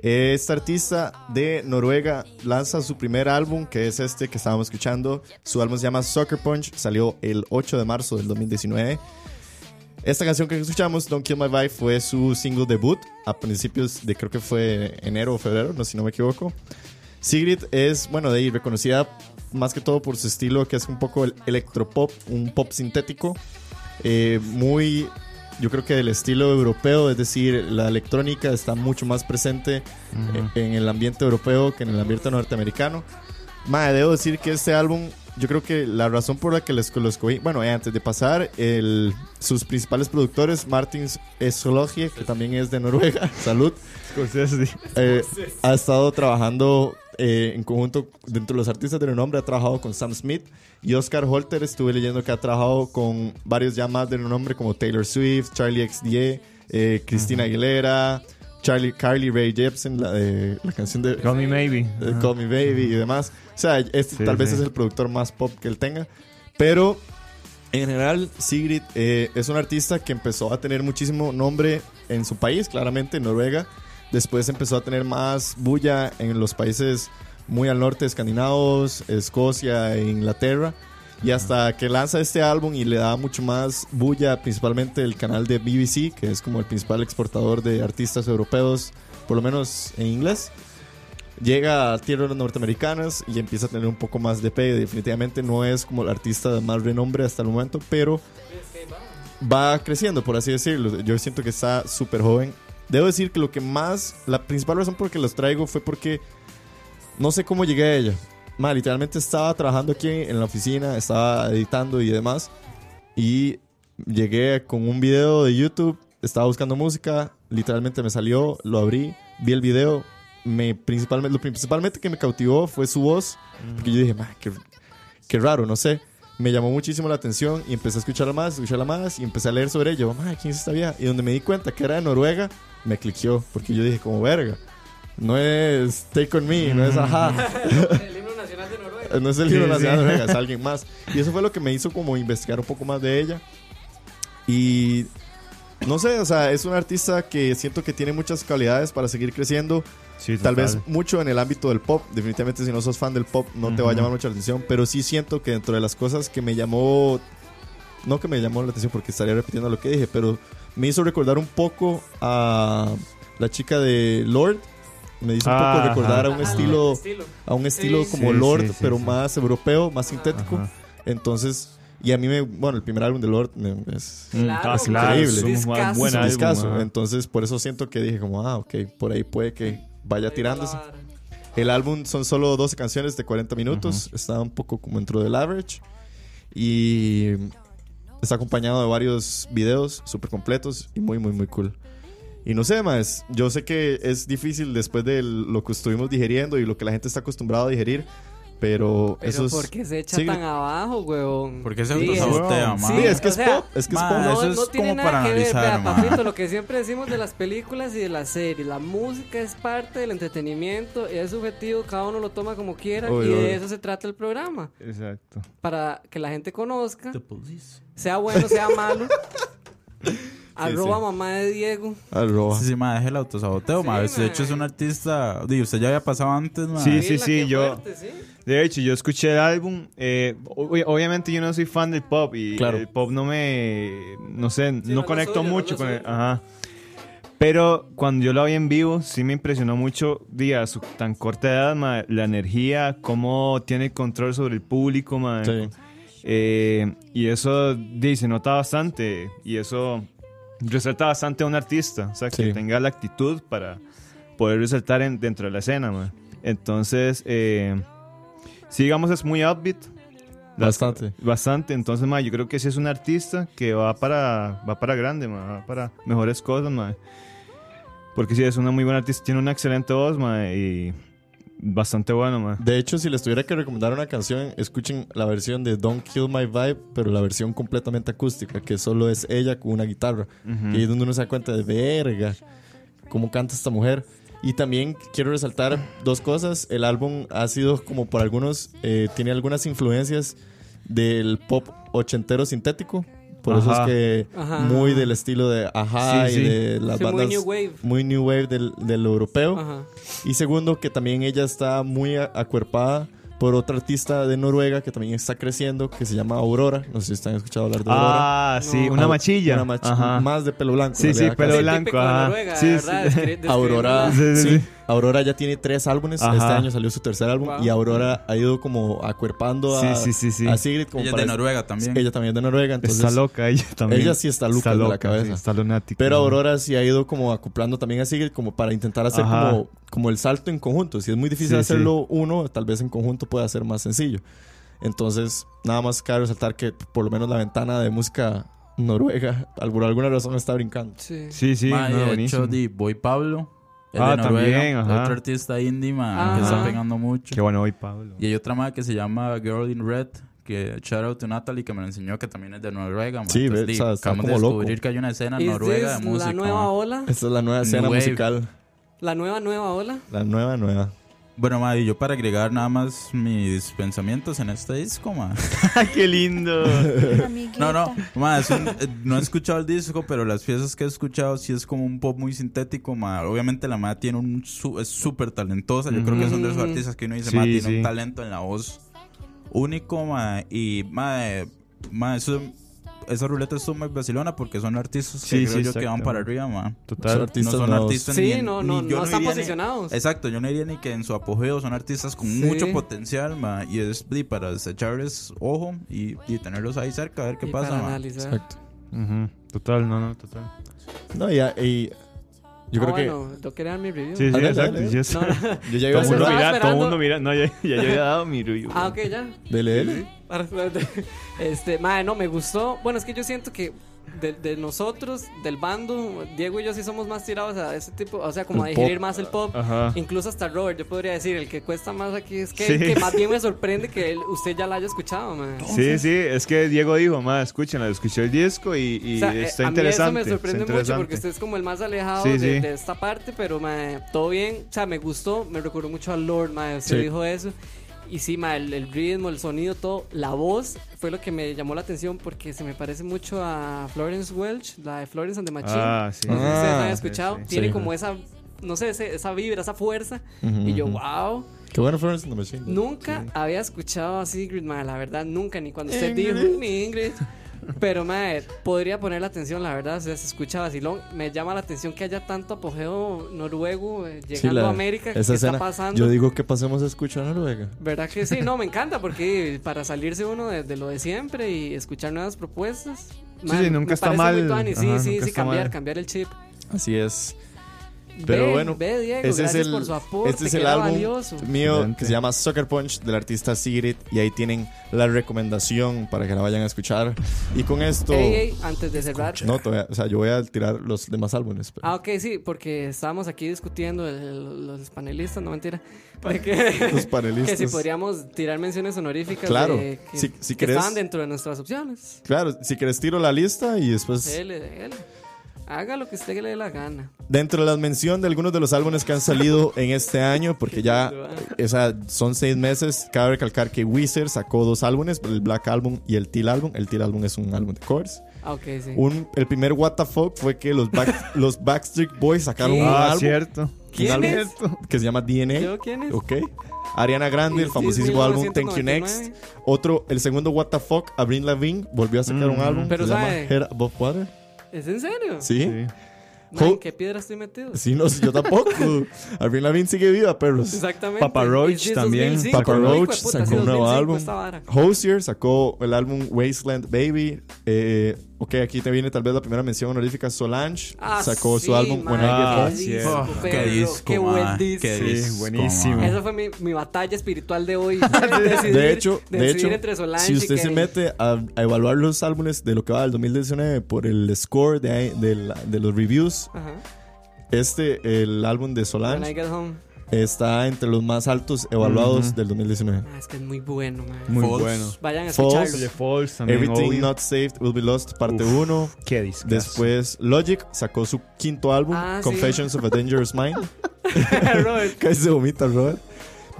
Esta artista de Noruega lanza su primer álbum, que es este que estábamos escuchando. Su álbum se llama Soccer Punch, salió el 8 de marzo del 2019. Esta canción que escuchamos, Don't Kill My Vibe, fue su single debut a principios de creo que fue enero o febrero, no si no me equivoco. Sigrid es, bueno, de ahí reconocida más que todo por su estilo que es un poco el electropop, un pop sintético, eh, muy, yo creo que del estilo europeo, es decir, la electrónica está mucho más presente en, en el ambiente europeo que en el ambiente norteamericano. Madre, debo decir que este álbum yo creo que la razón por la que les escogí, bueno, eh, antes de pasar, el, sus principales productores, Martins Esologie, que también es de Noruega, salud, eh, ha estado trabajando eh, en conjunto dentro de los artistas de renombre, ha trabajado con Sam Smith y Oscar Holter, estuve leyendo que ha trabajado con varios ya más de renombre como Taylor Swift, Charlie XDA, eh, Cristina Aguilera, Charlie, Carly Rae Jepsen, la, de, la canción de Call Me eh, Call Me Baby y demás. O sea, este Sí, tal vez es el productor más pop que él tenga. Pero en general, Sigrid eh, es un artista que empezó a tener muchísimo nombre en su país, claramente en Noruega. Después empezó a tener más bulla en los países muy al norte, escandinavos, Escocia e Inglaterra. Y hasta que lanza este álbum y le da mucho más bulla, principalmente el canal de BBC, que es como el principal exportador de artistas europeos, por lo menos en inglés llega a tierras norteamericanas y empieza a tener un poco más de pegue. Definitivamente no es como el artista de más renombre hasta el momento, pero va creciendo, por así decirlo. Yo siento que está súper joven. Debo decir que lo que más, la principal razón por que los traigo fue porque no sé cómo llegué a ella. Ma, literalmente estaba trabajando aquí en la oficina, estaba editando y demás. Y llegué con un video de YouTube, estaba buscando música, literalmente me salió, lo abrí, vi el video. Me, principalmente, lo principalmente que me cautivó fue su voz, porque yo dije, "Ma, qué, qué raro, no sé. Me llamó muchísimo la atención y empecé a escucharla más, escucharla más y empecé a leer sobre ello. "Ma, ¿quién es esta vieja? Y donde me di cuenta que era de Noruega, me cliqueó, porque yo dije, como verga. No es Take On Me, no es Ajá. El himno nacional de Noruega. No es el libro de Noruega, es alguien más. Y eso fue lo que me hizo como investigar un poco más de ella. Y no sé, o sea, es un artista que siento que tiene muchas cualidades para seguir creciendo. Sí, Tal vez mucho en el ámbito del pop. Definitivamente si no sos fan del pop no te va a llamar mucho la atención. Pero sí siento que dentro de las cosas que me llamó... No que me llamó la atención porque estaría repitiendo lo que dije, pero me hizo recordar un poco a la chica de Lord. Me hizo un Ah, poco recordar a un Ajá, estilo, estilo. a un estilo Sí. como Sí, Lord, sí, sí, pero sí. más europeo, más sintético. Ajá. Entonces, y a mí me, bueno, el primer álbum de Lord me- es Mm, Claro, ah, claro, increíble. es un Discazo. buen es un álbum, discazo. ajá. Entonces, por eso siento que dije como, ah, ok, por ahí puede que vaya tirándose. El álbum son solo 12 canciones de 40 minutos. Está un poco como dentro del average. Y está acompañado de varios videos súper completos y muy, muy, muy cool. Y no sé, más, yo sé que es difícil después de lo que estuvimos digeriendo y lo que la gente está acostumbrada a digerir, pero, Pero eso es... ¿por qué se echa Sí. tan abajo, weón? ¿Por qué se Sí, autosabotea, es-? Sí, es que o es sea, pop, es que es ma, pop. eso No, es no tiene como nada para que ver, analizar, vea, ma. papito, lo que siempre decimos de las películas y de las series, la música es parte del entretenimiento, es subjetivo, cada uno lo toma como quiera Obvio, y de obvio. eso se trata el programa, Exacto. para que la gente conozca, sea bueno, sea malo. Arroba mamá de Diego. Arroba. Sí, sí, ma, deje el autosaboteo, ma. Sí, De hecho, es ma. un artista. Digo, usted ya había pasado antes, ma. Sí, sí, sí, yo- fuerte, sí. De hecho, yo escuché el álbum. eh, ob- obviamente, yo no soy fan del pop y Claro. el pop no me. No sé, no conecto mucho con suyo. Ajá. Pero cuando yo lo vi en vivo, sí me impresionó mucho, diga, a su tan corta edad, ma, la energía, cómo tiene control sobre el público, ma. Sí. Eh, y eso di, se nota bastante. Y eso resalta bastante a un artista. O sea, que Sí. tenga la actitud para poder resaltar en- dentro de la escena, man. Entonces, eh, sí, digamos, es muy upbeat. Las- Bastante. Bastante. Entonces, ma, yo creo que sí es un artista que va para, va para grande, ma, va para mejores cosas, ma. Porque sí, es una muy buena artista. Tiene una excelente voz, ma, y bastante bueno, ma. De hecho, si les tuviera que recomendar una canción, escuchen la versión de Don't Kill My Vibe, pero la versión completamente acústica, que solo es ella con una guitarra. Y ahí es donde uno se da cuenta de verga, cómo canta esta mujer. Y también quiero resaltar dos cosas. El álbum ha sido como por algunos, eh, tiene algunas influencias del pop ochentero sintético. Por eso es que Ajá. muy del estilo de Ajá Sí, y sí. de las Sí, muy bandas new wave. muy new wave del, del europeo. Ajá. Y segundo, que también ella está muy acuerpada por otra artista de Noruega que también está creciendo, que se llama Aurora. No sé si están escuchado hablar de Aurora. Ah, sí, No. una machilla. Una machi- Ajá. Más de pelo blanco. Sí, sí, pelo blanco. Noruega, Sí, sí. Aurora, Sí, sí, sí. sí. Aurora ya tiene tres álbumes. Ajá. Este año salió su tercer álbum Wow. y Aurora ha ido como acuerpando a, Sí, sí, sí, sí. a Sigrid. Como Ella es de Noruega también. Ella también es de Noruega, entonces. está loca ella también. ella sí está loca de la cabeza. sí, está lunática. Pero Aurora sí ha ido como acoplando también a Sigrid como para intentar hacer Ajá. como, como el salto en conjunto. Si es muy difícil Sí, hacerlo uno, tal vez en conjunto pueda ser más sencillo. Entonces, nada más cabe resaltar que por lo menos la ventana de música noruega, por alguna razón está brincando. Sí. Sí, sí, Ma, y no, de buenísimo. hecho, di Boy Pablo. Es Ah, de Noruega, también, ajá. Otro artista indie, que está pegando mucho. Qué bueno hoy, Pablo. Y hay otra más que se llama Girl in Red. Que shout out to Natalie que me lo enseñó que también es de Noruega. ma. Sí, Entonces, ve, di, o sea, está acabamos de como loco. descubrir que hay una escena ¿Is noruega de música. la nueva ola? Esta es la nueva escena New wave. musical. La nueva, nueva ola. La nueva, nueva. Bueno, ma, y yo para agregar nada más mis pensamientos en este disco, ma. Qué lindo. No, no, ma, es un- eh, no he escuchado el disco, pero las piezas que he escuchado sí es como un pop muy sintético, ma. Obviamente la ma tiene un su- es súper talentosa. Yo creo que son de esos artistas que uno dice, Sí, ma, tiene sí. un talento en la voz único, ma. Y, ma, eh, ma, eso, esa ruleta es muy vacilona porque son artistas que Sí, creo sí, yo que van para arriba, ma. Son Total. artistas no son nuevos. artistas ni Sí, en- no, ni- no, yo no están ni- posicionados. Exacto, yo no diría ni que en su apogeo son artistas con Sí. mucho potencial, ma, y es para echarles ojo y, y tenerlos ahí cerca a ver qué Y pasa, para ma. analizar. Exacto. Total, no, no, total. No, ya, y yo Ah, creo que bueno, ¿yo quería dar mi review? Sí, sí, exacto. dale. yo sé. No, no. yo ya Todo iba a el hacer mundo mira, todo el mundo mira. No, ya, ya yo había dado mi review. Ah, ok, ya. Dele, dele. Este, madre, no, me gustó. Bueno, es que yo siento que de, de nosotros, del bando, Diego y yo sí somos más tirados a ese tipo, o sea, como a El digerir pop. más el pop. Ajá. Incluso hasta Robert, yo podría decir, el que cuesta más aquí es que, Sí. que más bien me sorprende que él- usted ya la haya escuchado, man. Sí, sí, es que Diego dijo, ma, escúchenla, escuché el disco y, y O sea, eh, está a mí eso interesante. me sorprende mucho interesante. porque usted es como el más alejado Sí, de, sí. de esta parte, pero mae, todo bien. O sea, me gustó, me recordó mucho a Lord, mae, usted dijo eso. Y sí, mae, el, el ritmo, el sonido, todo, la voz fue lo que me llamó la atención porque se me parece mucho a Florence Welch, la de Florence and the Machine. Ah, sí. No sé si ustedes Ah, han sí, escuchado. sí. Tiene Sí. como esa, no sé, ese- esa vibra, esa fuerza. Ujú, Y yo, wow. Qué bueno Florence and the Machine. Nunca había escuchado a Sigrid, mae, la verdad, nunca, ni cuando usted dijo, ni Ingrid. Pero, mae, podría poner la atención, la verdad, o sea, se escucha vacilón. Me llama la atención que haya tanto apogeo noruego eh, Sí, llegando la- a América. ¿Qué esa está escena, pasando? Yo digo que pasemos a escuchar a Noruega. ¿Verdad que sí? No, me encanta porque para salirse uno de, de lo de siempre y escuchar nuevas propuestas. Sí, sí, nunca me está parece mal. muy tuani. Sí, Ajá, sí, nunca sí, está cambiar, mal. cambiar el chip. Así es. Pero Ve, bueno, ve, Diego, ese es el, por su aporte, este es el álbum valioso. mío Excelente. que se llama Sucker Punch del artista Sigrid y ahí tienen la recomendación para que la vayan a escuchar. Y con esto, Ey, ey, antes de cerrar. no, todavía- o sea, yo voy a tirar los demás álbumes. pero- Ah, ok, sí, porque estábamos aquí discutiendo el- los panelistas, no mentira. que, los panelistas. que si podríamos tirar menciones honoríficas Claro, de que, si- si que querés- estaban dentro de nuestras opciones. Claro, si quieres tiro la lista y después Dele, dele. Haga lo que usted le dé la gana. dentro de la mención de algunos de los álbumes que han salido en este año, porque ya o sea, son seis meses, cabe recalcar que Weezer sacó dos álbumes, el Black Album y el Teal Album. El Teal Album es un álbum de covers. Ah, ok, sí. Un, el primer What the Fuck fue que los, Back- los Backstreet Boys sacaron ¿Qué? un Ah, álbum, cierto. un ¿Quién álbum es? que se llama DNA. ¿Yo quién es? Ok. Ariana Grande, el famosísimo álbum Thank You 1999? Next. Otro, el segundo What the Fuck, Avril Lavigne volvió a sacar un Mm. álbum Pero que se llama Head Above Water. ¿Es en serio? ¿Sí? Sí. Man, ¿En qué piedra estoy metido? Sí, no, yo tampoco. Avril Lavigne sigue viva, perros. Exactamente. Papa Roach también. 2005? Papa Roach sacó un nuevo 2005 álbum. Hosier sacó el álbum Wasteland Baby. Eh, ok, aquí te viene tal vez la primera mención honorífica. Solange Ah, sacó sí, su álbum When I Get Ah, Home. qué disco, qué perro, disco, qué buen disco. qué Sí, buenísimo. Esa fue mi, mi batalla espiritual de hoy. decidir, De hecho, de decidir hecho entre Solange si y usted se mete a, a evaluar los álbumes de lo que va del 2019 por el score de, de, de los reviews, Ajá. este, el álbum de When I Solange, Get Home. Está entre los más altos evaluados Ujú. del 2019. Ah, es que es muy bueno, man. Muy False. bueno. Vayan a False. también. Everything obvio. Not Saved Will Be Lost, parte Uf. 1. Qué disco. Después Logic sacó su quinto álbum, Ah, sí. Confessions of a Dangerous Mind. Casi se vomita, Robert.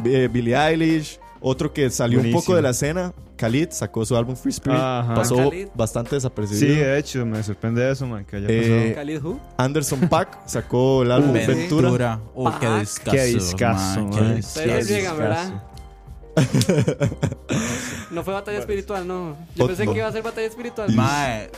Eh, Billie Eilish. Otro que salió un Buenísimo. poco de la escena, Khalid, sacó su álbum Free Spirit. Ajá. Pasó Khalid. bastante Sí, desapercibido. de hecho, me sorprende eso, man, que haya Eh, Khalid Who? Anderson Pack sacó el álbum Uh, Ventura. Ventura. Oh, qué Pac. discazo. Qué discazo, man, qué llegan. ¿verdad? No fue batalla espiritual, no. Yo pensé no. que iba a ser batalla espiritual. Mae,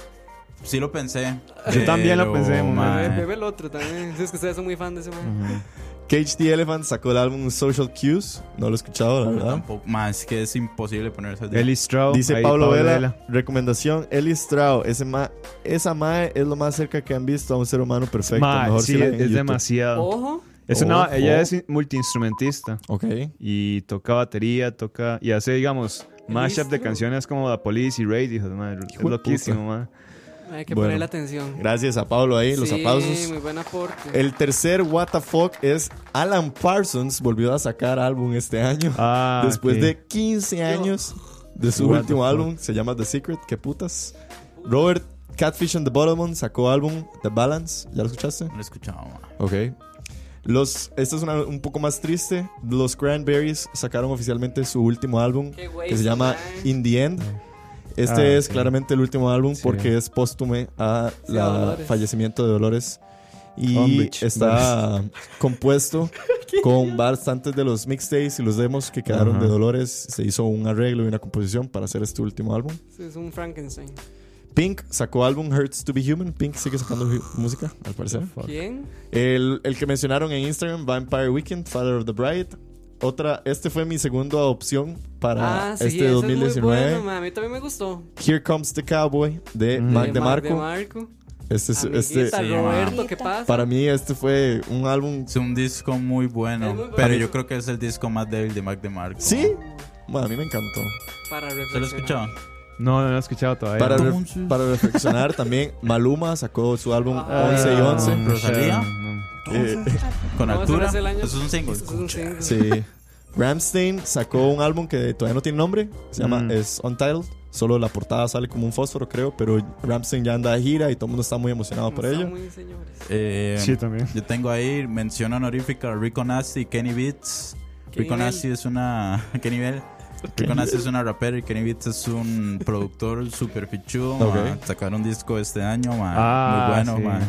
sí lo pensé. Yo también lo pensé, mae, bebe el otro también. Si es que ustedes son muy fan de ese man. Cage the Elephant sacó el álbum Social Cues. No lo he escuchado, la verdad. tampoco- es que es imposible ponerse al día. Eli Stroud. Dice ahí, Pablo Vela, Vela. recomendación, Ellie Strau, ese ma, esa mae es lo más cerca que han visto a un ser humano perfecto. Ma, Mejor sí, si es, es demasiado. Ojo. Es una, Ojo. ella es multiinstrumentista Ok. y toca batería, toca y hace, digamos, mashup de canciones como The Police y de madre. Es de loquísimo, man. Hay que Bueno. ponerle atención. Gracias a Pablo ahí, los Sí, aplausos. muy buen aporte. El tercer What the fuck es Alan Parsons volvió a sacar álbum este año. Ah, Después de 15 años de su What último álbum, se llama The Secret, qué putas. Robert Catfish and the Bottomon sacó álbum The Balance, ¿ya lo escuchaste? No lo he escuchado, ma. Ok. Los, esta es una- un poco más triste. Los Cranberries sacaron oficialmente su último álbum que se llama man. In the End. Este Ah, es sí. claramente el último álbum Sí. porque es póstume a Sí, la fallecimiento de Dolores. Y Umbridge. está compuesto con bastantes de los mixtapes y los demos que quedaron Ajá. de Dolores. Se hizo un arreglo y una composición para hacer este último álbum. Sí, es un Frankenstein. Pink sacó álbum Hurts to be Human. Pink sigue sacando música, al parecer. ¿Quién? El, el que mencionaron en Instagram, Vampire Weekend, Father of the Bride. Otra, este fue mi segunda opción para ah, sí, este ese 2019. Es muy bueno. A mí también me gustó. Here Comes the Cowboy de Mm. Mac De DeMarco. DeMarco. Este, es- este, Sí, Roberto. ¿qué pasa? para mí este fue un álbum. Es un disco muy bueno, muy bueno. pero yo creo que es el disco más débil de Mac DeMarco. Sí, bueno, a mí me encantó. Para ¿Se lo reflexionar. No, no lo he escuchado todavía. Para, Entonces- para reflexionar también, Maluma sacó su álbum Ah, 11 y 11. no, ¿Rosalía? no. Eh, Con altura. es el año. Eso es un single. Eso es un single. sí. Ramstein sacó un álbum que todavía no tiene nombre. Se llama Mm. es Untitled. Solo la portada sale como un fósforo, creo. Pero Ramstein ya anda de gira y todo el mundo está muy emocionado por ello. muy. Eh, Sí, también. Yo tengo ahí mención honorífica a Rico Nasty y Kenny Beats. ¿Qué Rico? Nasty es una. ¿Qué nivel? Rico Nasty es una rapera y Kenny Beats es un productor super fichudo. Ok. ma. Sacaron un disco este año, ma. Ah, muy bueno, sí, ma. ajá.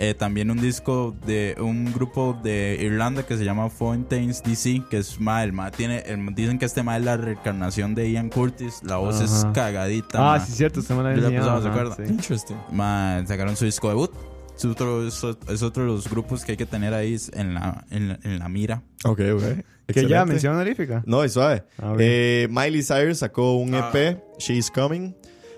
Eh, también un disco de un grupo de Irlanda que se llama Fountains DC, que es ma, el ma tiene, el- dicen que este ma es la reencarnación de Ian Curtis, la voz es Ajá. cagadita. Ah, ma. sí, cierto. Usted me lo Yo la enseñado, pasaba, ¿se ajá, acuerda? sí. Interesting. Ma, sacaron su disco debut. Es otro, es, es otro de los grupos que hay que tener ahí en la, en la, en la mira. Ok, ok. Que ya, mención honorífica. No, es suave. Ah. Eh, Miley Cyrus sacó un EP, She's Coming.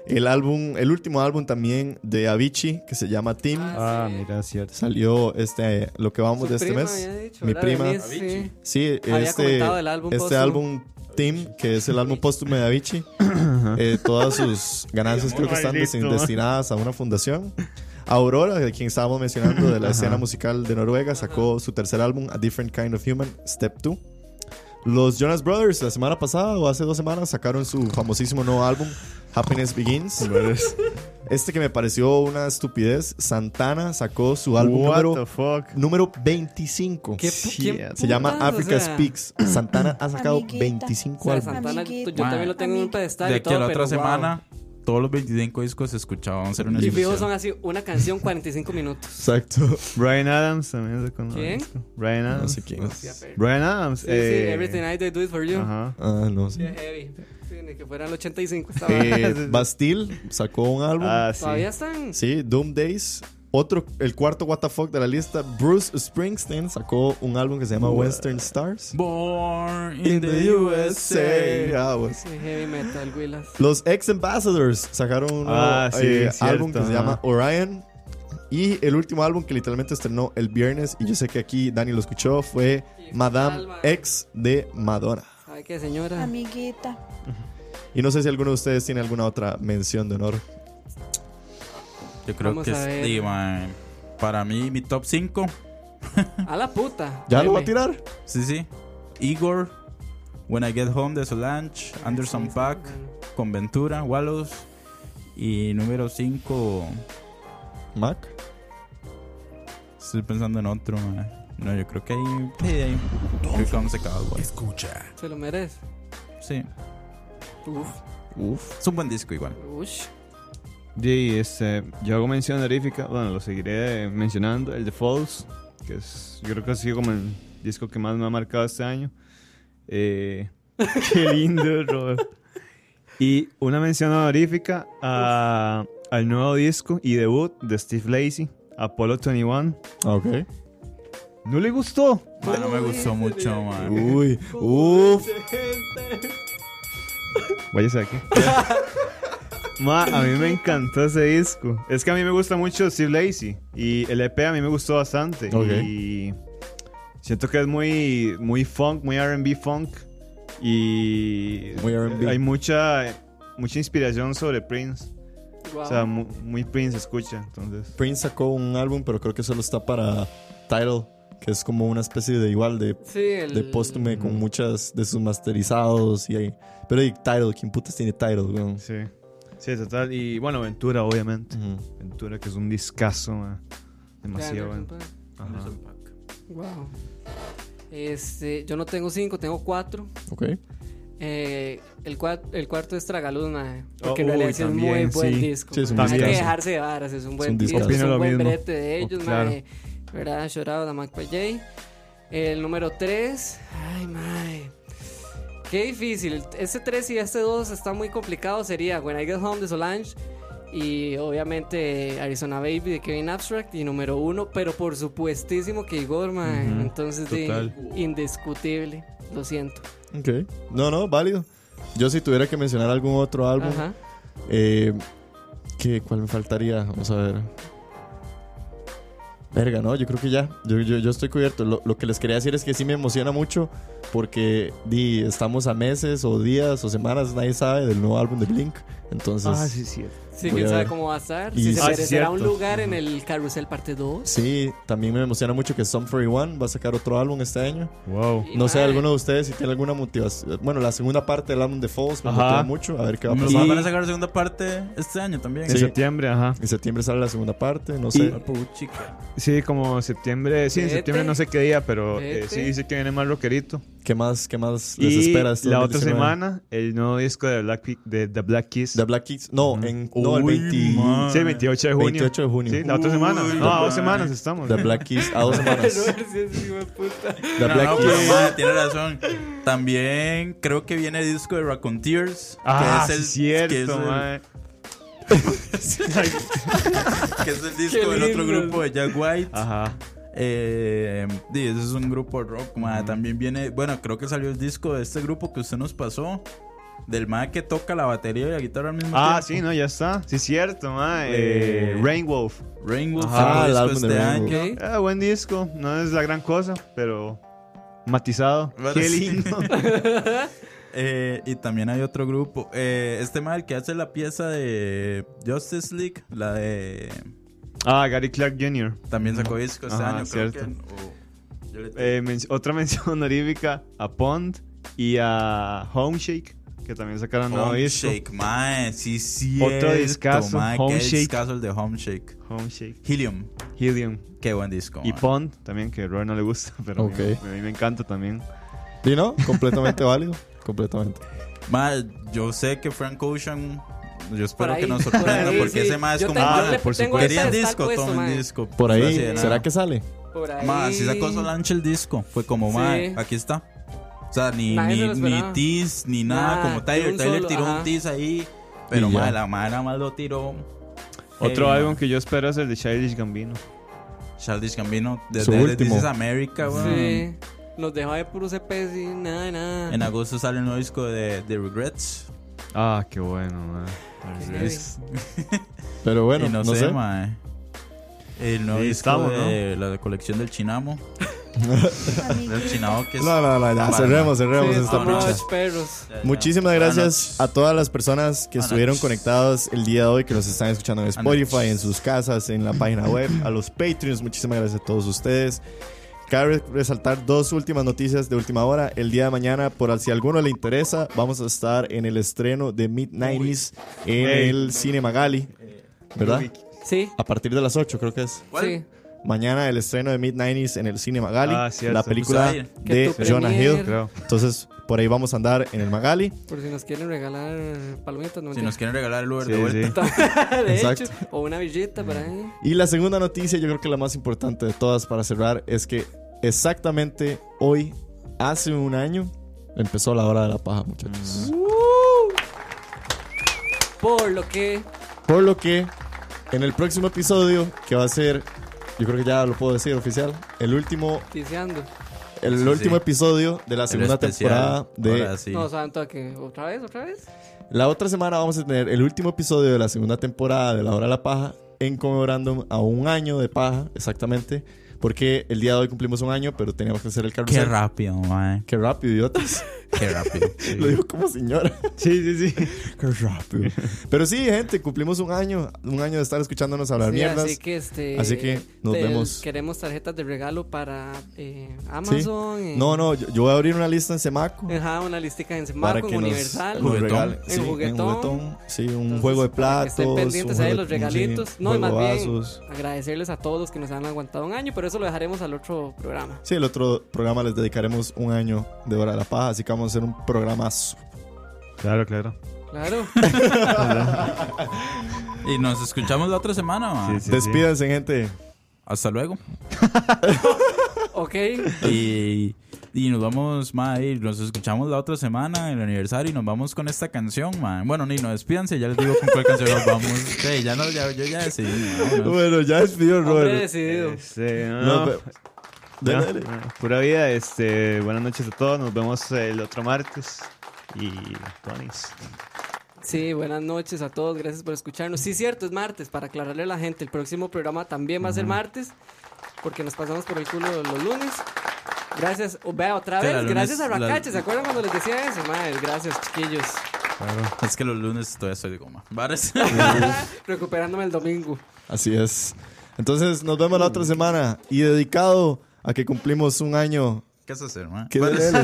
El álbum, el último álbum también de Avicii, que se llama Team. Ah, mira, cierto. Salió este, lo que vamos Su de este prima mes. había dicho, Mi prima. Denise, sí. Este, álbum este álbum Team, que es el álbum póstumo de Avicii. eh, todas sus ganancias creo que están destinadas a una fundación. Aurora, de quien estábamos mencionando, de la escena musical de Noruega, sacó su tercer álbum, A Different Kind of Human, Step 2. Los Jonas Brothers, la semana pasada o hace dos semanas, sacaron su famosísimo nuevo álbum, Happiness Begins. Este que me pareció una estupidez, Santana sacó su álbum What número, the fuck? número 25. ¿Qué quién. Se llama putas? Africa O sea, Speaks. Santana ha sacado Amiguita. 25 O sea, álbumes. Santana, yo, también lo tengo en un pedestal De y aquí todo, a la otra pero wow. Todos los 25 discos se escuchaban. Hacer una Y fijo son así, una canción 45 minutos. Exacto. Brian Adams también sacó un ¿Quién? Brian No Adams. sé quién es. Sí, Brian Adams. sí, eh, Everything I Do It For You. Ajá. Ah, no Sí, sé. Sí, ni que fuera el 85. Estaba. Eh, Bastille sacó un álbum. Ah, sí. Todavía están. Sí, Doom Days. Otro, el cuarto What the fuck de la lista, Bruce Springsteen sacó un álbum que se llama Western Stars. Born in, the USA. Ah, pues. Sí, heavy metal, Willas. Los Ex Ambassadors sacaron un nuevo, Ah, sí, eh, cierto, álbum que se llama Orion. Y el último álbum que literalmente estrenó el viernes, y yo sé que aquí Dani lo escuchó, fue Madame. X de Madonna. ¿Sabe qué, señora? Amiguita. Y no sé si alguno de ustedes tiene alguna otra mención de honor. Yo creo Vamos que sí, man. Para mí, mi top 5. A la puta. ¿Ya lo va a tirar? Sí, sí. Igor, When I Get Home de Solange, Anderson Pack, con Ventura, Wallows. Y número 5, Mac. estoy pensando en otro, man. No, yo creo que ahí. Sí, ahí. Here comes the cowboy. Escucha. Se lo merece. Sí. Uf. Uf. Es un buen disco igual. Ush. Y este, yo hago mención honorífica, bueno, lo seguiré mencionando, el de Falls, que es, yo creo que ha sido como el disco que más me ha marcado este año. Eh, qué lindo, Robert. Y una mención honorífica a- al nuevo disco y debut de Steve Lacy, Apollo 21. Ok. ¿No le gustó? Man, no me gustó mucho, man. Uy. Uf. Váyase de aquí. Ma, a mí me encantó ese disco. Es que a mí me gusta mucho Steve Lacy. Y el EP a mí me gustó bastante. Ok. Y siento que es muy, muy funk, muy RB funk. Y Muy R&B. hay mucha, mucha inspiración sobre Prince. Wow. O sea, mu- muy, Prince escucha. Entonces, Prince sacó un álbum, pero creo que solo está para Tidal, que es como una especie de igual de, sí, el... de póstume con muchas de sus masterizados y ahí. Pero y Tidal, ¿quién putas tiene Tidal, weón? sí. Sí, total. Y bueno, Ventura, obviamente. Ujú. Ventura, que es un discazo, ma. Demasiado bueno. Ajá. Wow. Este, yo no tengo cinco, tengo cuatro. Ok. Eh, el, cua- el cuarto es Tragaluz, mae, Porque Oh, en realidad uy, sí es un también, muy buen sí. disco. Sí, es un. Hay que dejarse de varas, es un buen un disco. discazo. Es un buen mismo. brete de ellos, Oh, claro. mae. ¿Verdad? Llorado de Mac J. El número 3. Ay, mae. Qué difícil. Este 3 y este 2 está muy complicado. Sería When I Get Home de Solange. Y obviamente Arizona Baby de Kevin Abstract. Y número 1. Pero por supuestísimo que Igor. Ujú, Entonces, de- indiscutible. Lo siento. Ok. No, no, válido. Yo si tuviera que mencionar algún otro álbum, Ajá. eh, ¿qué, ¿cuál me faltaría? Vamos a ver. Verga, no, yo creo que ya. Yo, yo, estoy cubierto. Lo, lo que les quería decir es que sí me emociona mucho porque di, estamos a meses o días o semanas, nadie sabe, del nuevo álbum de Blink. Entonces, Ah, sí, sí. Sí, quién sabe cómo va a estar. Y- si se Ah, merecerá un lugar en el Carrusel Parte 2. sí, también me emociona mucho que Sum 41 va a sacar otro álbum este año. Wow. Y, No sé, alguno de ustedes si tiene alguna motivación. Bueno, la segunda parte del álbum de Falls me motiva mucho. A ver qué va a Nos pasar. van a sacar segunda parte este año también. En Sí. septiembre, ajá. En septiembre sale la segunda parte, no sé. Y-. Sí, como septiembre. Sí, en septiembre no sé qué día, pero eh, sí dice que viene más rockerito. ¿Qué más, qué más les Y espera este la otra 2019? semana, el nuevo disco de, Black, de The Black Keys. The Black Keys. No, Ujú. en, no el Uy, 20 man. Sí, 28 de junio. 28 de junio. Sí, la otra semana. Uy, No, a dos man. semanas estamos. The Black Keys a dos semanas. The No, Black no, pero, tiene razón. También creo que viene el disco de Raconteers. Ah, que es el, sí, cierto, que es el, que es el disco del otro grupo de Jack White. Ajá. Eh, ese es un grupo rock, mae. También viene, bueno, creo que salió el disco de este grupo que usted nos pasó. Del mae que toca la batería y la guitarra al mismo Ah, tiempo. sí, no, ya está. Sí, cierto, mae. Eh, Eh, Rainwolf. Rainbow Ajá, el disco álbum de año. Ok. Ah, buen disco. No es la gran cosa, pero matizado. Bueno, Qué sí. lindo. Eh, y también hay otro grupo. Eh, este mae el que hace la pieza de Justice League, la de. Ah, Gary Clark Jr. También sacó disco este Ajá, año, creo cierto. que. o- yo le- Eh, men- otra mención honorífica a Pond y a Homeshake, que también sacaron nuevo disco. Homeshake, mae, sí, sí. Otro discazo, Homeshake. discazo el de Homeshake. Homeshake. Helium, Helium. qué buen disco. Y mae. Pond también, que a Roy no le gusta, pero a mí- a mí me encanta también. ¿Y no? Completamente válido. Completamente. Mae, yo sé que Frank Ocean. Yo espero que nos sorprenda porque ese mae es como. Ah, por supuesto. pedestal disco, tomen mae. disco. Por No ahí. ¿será que sale? Por ahí. Ma, si sacó Solange el disco, fue como, Sí. ma, aquí está. O sea, ni, ni, ni tease, ni nada, como Tyler. un Tyler tiró ajá. un tease ahí, pero Y ya. ma, la madre nada más lo tiró. Otro Hey, álbum que yo espero es el de Childish Gambino. Childish Gambino, desde último. This is America, weón. Sí. Nos dejó de puros EPs y nada, nada. En agosto sale el nuevo disco de The Regrets. Ah, qué bueno, man. Es- Pero bueno, y no, no, sé, sé. ma. El nuevo Ahí disco estamos, de la colección del Chinamo. Del Chinamo que es. No, no, no, ya, cerremos, cerremos Sí, esta no, picha. much, perros. Ya, ya. Muchísimas Buenas gracias noches. a todas las personas que Buenas estuvieron noches. conectadas el día de hoy, que nos están escuchando en Spotify, noches. en sus casas, en la página web, a los Patreons. Muchísimas gracias a todos ustedes. Cabe resaltar dos últimas noticias de última hora. El día de mañana, por si a alguno le interesa, vamos a estar en el estreno de Mid-90s en Ey. el Cine Magali. ¿Verdad? Sí, A partir de las 8, creo que es. ¿Cuál? sí. Mañana el estreno de Mid-90s en el Cine Magali. Ah, cierto. la película Pues ahí, que de tu Jonah premier- Hill. creo. Entonces, por ahí vamos a andar en el Magali. Por si nos quieren regalar palomitas, no Si nos quieren regalar el Uber Sí, de vuelta. sí. de Exacto. hecho, o una villita por ahí. Y la segunda noticia, yo creo que la más importante de todas para cerrar, es que exactamente hoy, hace un año, empezó la hora de la paja, muchachos. Por lo que Por lo que en el próximo episodio, que va a ser, yo creo que ya lo puedo decir oficial, el último, Tiseando. el Sí, último sí. episodio de la segunda temporada de Ahora sí. No, santo que otra vez, otra vez. La otra semana vamos a tener el último episodio de la segunda temporada de La Hora de la Paja en conmemorando a un año de paja, exactamente. Porque el día de hoy cumplimos un año, pero teníamos que hacer el Qué carrusel. rápido, mae. Qué rápido, idiotas. Qué rápido. Lo digo como señora. Sí, sí, sí. Qué rápido. Pero sí, gente, cumplimos un año. Un año de estar escuchándonos hablar Sí, mierdas. Así que, este, Así que nos te- vemos. Queremos tarjetas de regalo para eh, Sí. Amazon. en- No, no, yo, yo voy a abrir una lista en Semaco. Ajá, una listica en para Semaco, que en nos, Universal. nos Juguetón. regalen. En Sí, Juguetón. Sí, un Entonces, juego de platos. Estén pendientes ahí de los regalitos. sí, no, y más de bien vasos. agradecerles a todos los que nos han aguantado un año, pero eso lo dejaremos al otro programa. Sí, el otro programa les dedicaremos un año de Hora de la Paja, así que vamos a hacer un programazo. Claro, claro. Claro. Y nos escuchamos la otra semana, ma. Sí, sí, sí. Despídense, gente. Hasta luego. ok. Y, y nos vamos, ma, y nos escuchamos la otra semana en el aniversario y nos vamos con esta canción, ma. Bueno, ni no despídanse, ya les digo con cuál canción nos vamos. Sí, ya no, ya, yo ya decidí. ma. Bueno, ya despidió Hombre Robert. decidido. Este, no, No, no, pero- ya, Dale, dale. pura vida. Este, buenas noches a todos. Nos vemos el otro martes. Y Tonis. Sí, buenas noches a todos, gracias por escucharnos. Sí, cierto, es martes, para aclararle a la gente, el próximo programa también va a ser martes, porque nos pasamos por el culo los lunes. Gracias, vea otra vez, la lunes- gracias a la- Racache, ¿se acuerdan cuando les decía eso? Madre, gracias, chiquillos. Es que los lunes todavía estoy de goma. ¿Vares? Recuperándome el domingo. Así es. Entonces, nos vemos la otra semana. Y dedicado a que cumplimos un año. ¿Qué vas a hacer, ma? ¿Qué dele?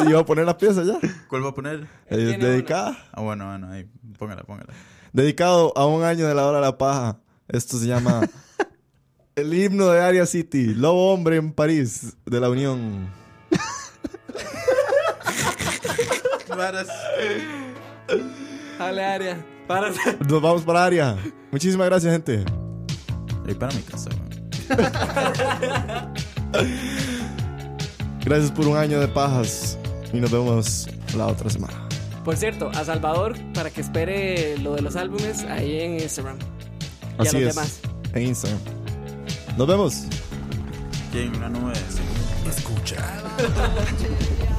Y voy a poner la pieza ya. ¿Cuál va a poner? Eh, dedicada. Ah, bueno, bueno, ahí, póngala, póngala. Dedicado a un año de la hora de la paja. Esto se llama El himno de Area City. Lobo hombre en París de la Unión. Varas. Dale, área. Para. Nos vamos para Area. Muchísimas gracias, gente. Ahí para mi casa. Gracias por un año de pajas. Y nos vemos la otra semana. Por cierto, a Salvador, para que espere lo de los álbumes ahí en Instagram. Y Así a los es. demás. En Instagram. Nos vemos. ¿Quién? Una nube. Escucha.